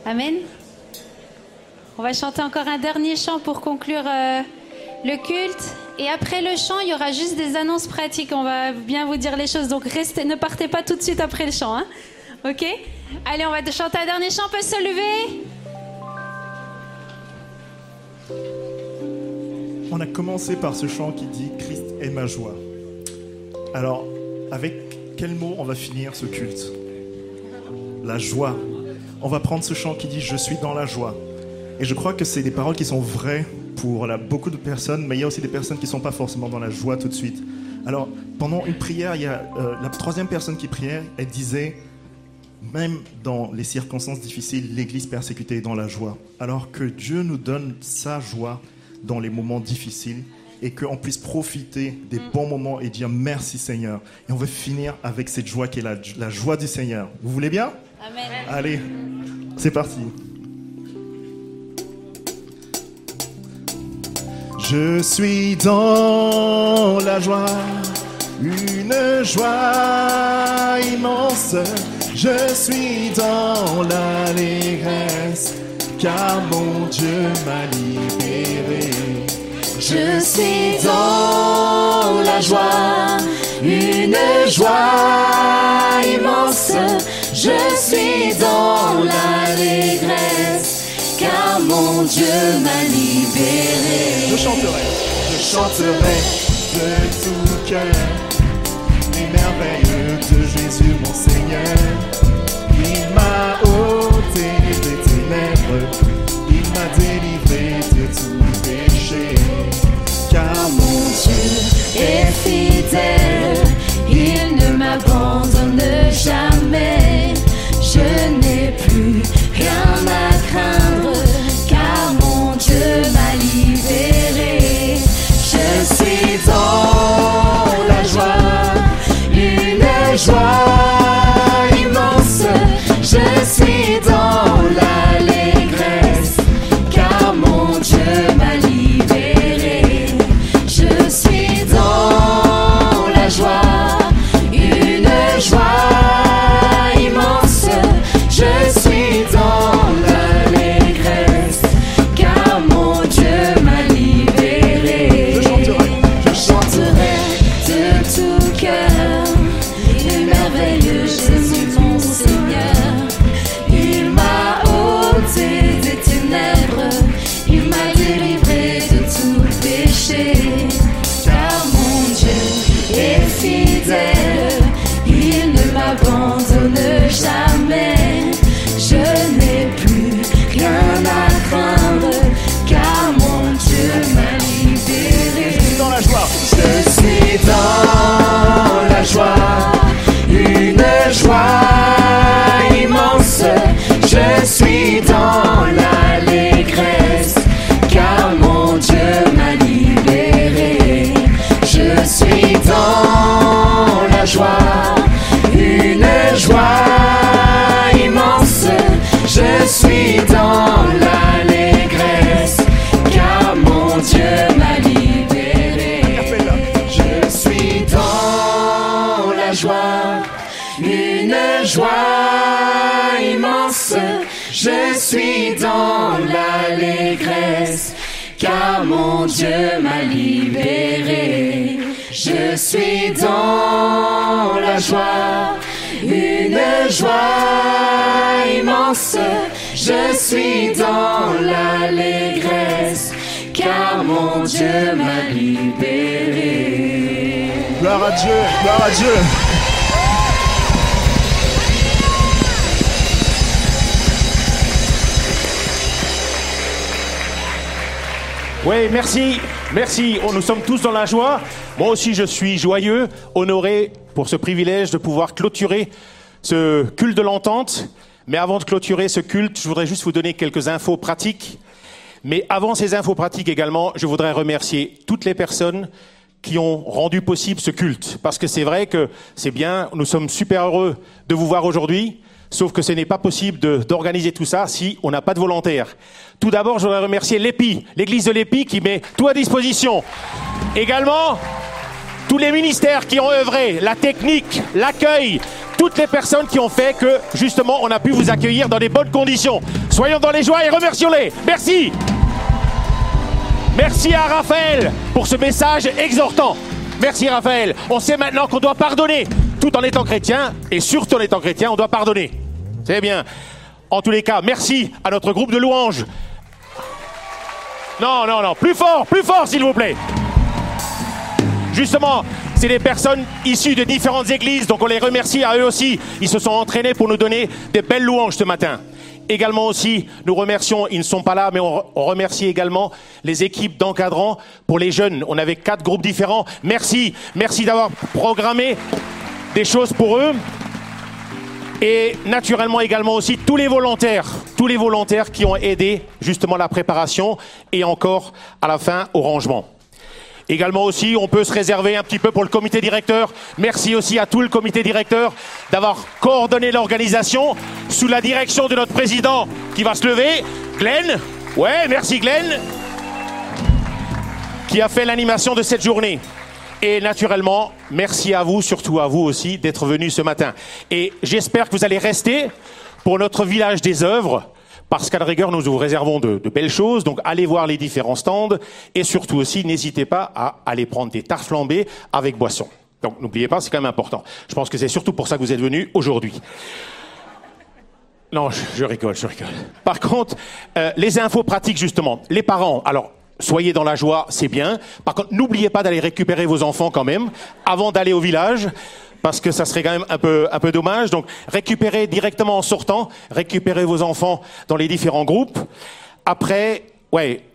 Amen. On va chanter encore un dernier chant pour conclure euh, le culte. Et après le chant, il y aura juste des annonces pratiques. On va bien vous dire les choses. Donc restez, ne partez pas tout de suite après le chant. hein. Ok? Allez, on va te chanter un dernier chant. On peut se lever?
On a commencé par ce chant qui dit Christ est ma joie. Alors, avec quel mot on va finir ce culte? La joie. On va prendre ce chant qui dit Je suis dans la joie. Et je crois que c'est des paroles qui sont vraies pour beaucoup de personnes, mais il y a aussi des personnes qui ne sont pas forcément dans la joie tout de suite. Alors, pendant une prière, il y a euh, la troisième personne qui priait, elle disait, même dans les circonstances difficiles, l'Église persécutée est dans la joie. Alors que Dieu nous donne sa joie dans les moments difficiles et qu'on puisse profiter des bons moments et dire merci Seigneur. Et on veut finir avec cette joie qui est la joie du Seigneur. Vous voulez bien? Allez, c'est parti. Je suis dans la joie, une joie immense. Je suis dans l'allégresse, car mon Dieu m'a libéré.
Je suis dans la joie, une joie immense. Je suis dans l'allégresse, car mon Dieu m'a libéré.
Je chanterai, je chanterai de tout cœur les merveilles de Jésus mon Seigneur. Il m'a ôté des ténèbres, il m'a délivré de tout péché. Car mon
Dieu est fidèle, une joie Dieu m'a libéré.
Gloire à Dieu, gloire à Dieu.
Oui, merci, merci. Oh, nous sommes tous dans la joie. Moi aussi, je suis joyeux, honoré pour ce privilège de pouvoir clôturer ce culte de l'entente. Mais avant de clôturer ce culte, je voudrais juste vous donner quelques infos pratiques. Mais avant ces infos pratiques également, je voudrais remercier toutes les personnes qui ont rendu possible ce culte. Parce que c'est vrai que c'est bien, nous sommes super heureux de vous voir aujourd'hui, sauf que ce n'est pas possible d'organiser tout ça si on n'a pas de volontaires. Tout d'abord, je voudrais remercier l'EPI, l'église de l'EPI qui met tout à disposition. Également, tous les ministères qui ont œuvré, la technique, l'accueil, toutes les personnes qui ont fait que, justement, on a pu vous accueillir dans des bonnes conditions. Soyons dans les joies et remercions-les. Merci. Merci à Raphaël pour ce message exhortant. Merci Raphaël. On sait maintenant qu'on doit pardonner, tout en étant chrétien, et surtout en étant chrétien, on doit pardonner. C'est bien. En tous les cas, merci à notre groupe de louanges. Non, non, non, plus fort, plus fort, s'il vous plaît. Justement, c'est des personnes issues de différentes églises, donc on les remercie à eux aussi. Ils se sont entraînés pour nous donner des belles louanges ce matin. Également aussi, nous remercions, ils ne sont pas là, mais on, remercie également les équipes d'encadrants pour les jeunes. On avait quatre groupes différents. Merci, merci d'avoir programmé des choses pour eux. Et naturellement également aussi tous les volontaires, tous les volontaires qui ont aidé justement la préparation et encore à la fin au rangement. Également aussi, on peut se réserver un petit peu pour le comité directeur. Merci aussi à tout le comité directeur d'avoir coordonné l'organisation sous la direction de notre président qui va se lever, Glenn. Ouais, merci Glenn, qui a fait l'animation de cette journée. Et naturellement, merci à vous, surtout à vous aussi, d'être venus ce matin. Et j'espère que vous allez rester pour notre village des œuvres, parce qu'à la rigueur, nous vous réservons de, de belles choses. Donc, allez voir les différents stands. Et surtout aussi, n'hésitez pas à aller prendre des tartes flambées avec boisson. Donc, n'oubliez pas, c'est quand même important. Je pense que c'est surtout pour ça que vous êtes venus aujourd'hui. Non, je, je rigole, je rigole. Par contre, euh, les infos pratiques, justement. Les parents, alors, soyez dans la joie, c'est bien. Par contre, n'oubliez pas d'aller récupérer vos enfants quand même, avant d'aller au village, parce que ça serait quand même un peu, dommage. Donc, récupérez directement en sortant, récupérez vos enfants dans les différents groupes. Après,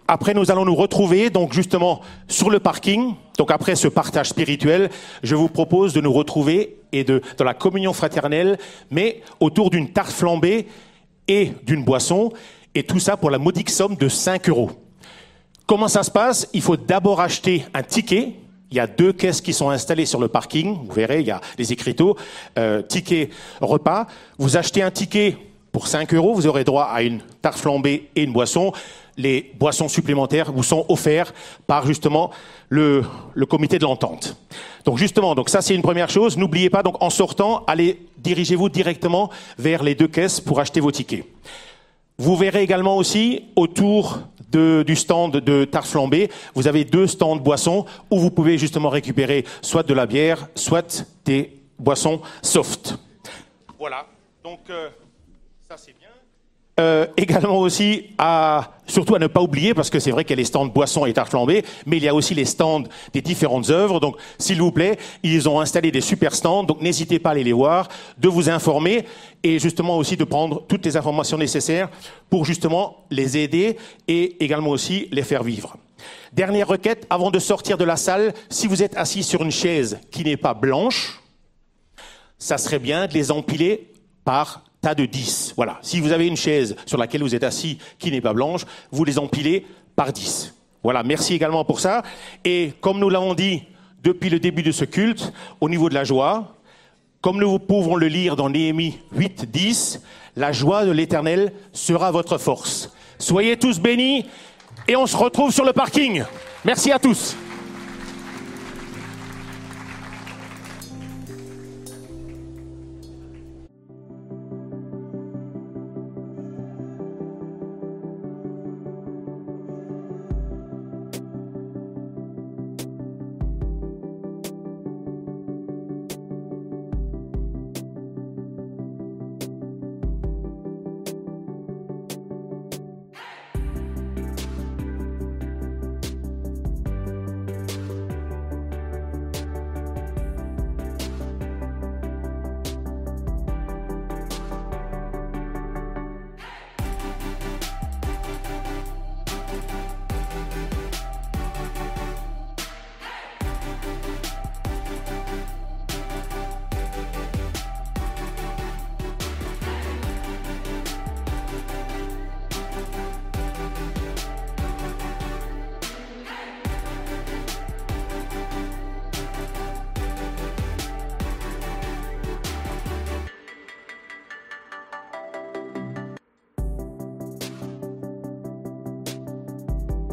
après, nous allons nous retrouver, donc justement, sur le parking. Donc, après ce partage spirituel, je vous propose de nous retrouver et de, dans la communion fraternelle, mais autour d'une tarte flambée et d'une boisson, et tout ça pour la modique somme de 5 euros. Comment ça se passe? Il faut d'abord acheter un ticket. Il y a deux caisses qui sont installées sur le parking. Vous verrez, il y a les écriteaux, euh, ticket repas. Vous achetez un ticket pour 5 euros, vous aurez droit à une tarte flambée et une boisson. Les boissons supplémentaires vous sont offertes par justement le, le comité de l'entente. Donc justement, donc ça c'est une première chose. N'oubliez pas donc en sortant, allez dirigez-vous directement vers les deux caisses pour acheter vos tickets. Vous verrez également aussi autour du stand de tarte flambée, vous avez deux stands de boissons où vous pouvez justement récupérer soit de la bière, soit des boissons soft. Voilà. Donc euh, ça c'est bien. Euh, également aussi à surtout à ne pas oublier parce que c'est vrai qu'il y a les stands boissons et tarte flambée, mais il y a aussi les stands des différentes œuvres. Donc s'il vous plaît, ils ont installé des super stands, donc n'hésitez pas à aller les voir, de vous informer et justement aussi de prendre toutes les informations nécessaires pour justement les aider et également aussi les faire vivre. Dernière requête, avant de sortir de la salle, si vous êtes assis sur une chaise qui n'est pas blanche, ça serait bien de les empiler par tas de 10. Voilà. Si vous avez une chaise sur laquelle vous êtes assis qui n'est pas blanche, vous les empilez par 10. Voilà. Merci également pour ça. Et comme nous l'avons dit depuis le début de ce culte, au niveau de la joie, comme nous pouvons le lire dans Néhémie 8, 10, la joie de l'éternel sera votre force. Soyez tous bénis et on se retrouve sur le parking. Merci à tous.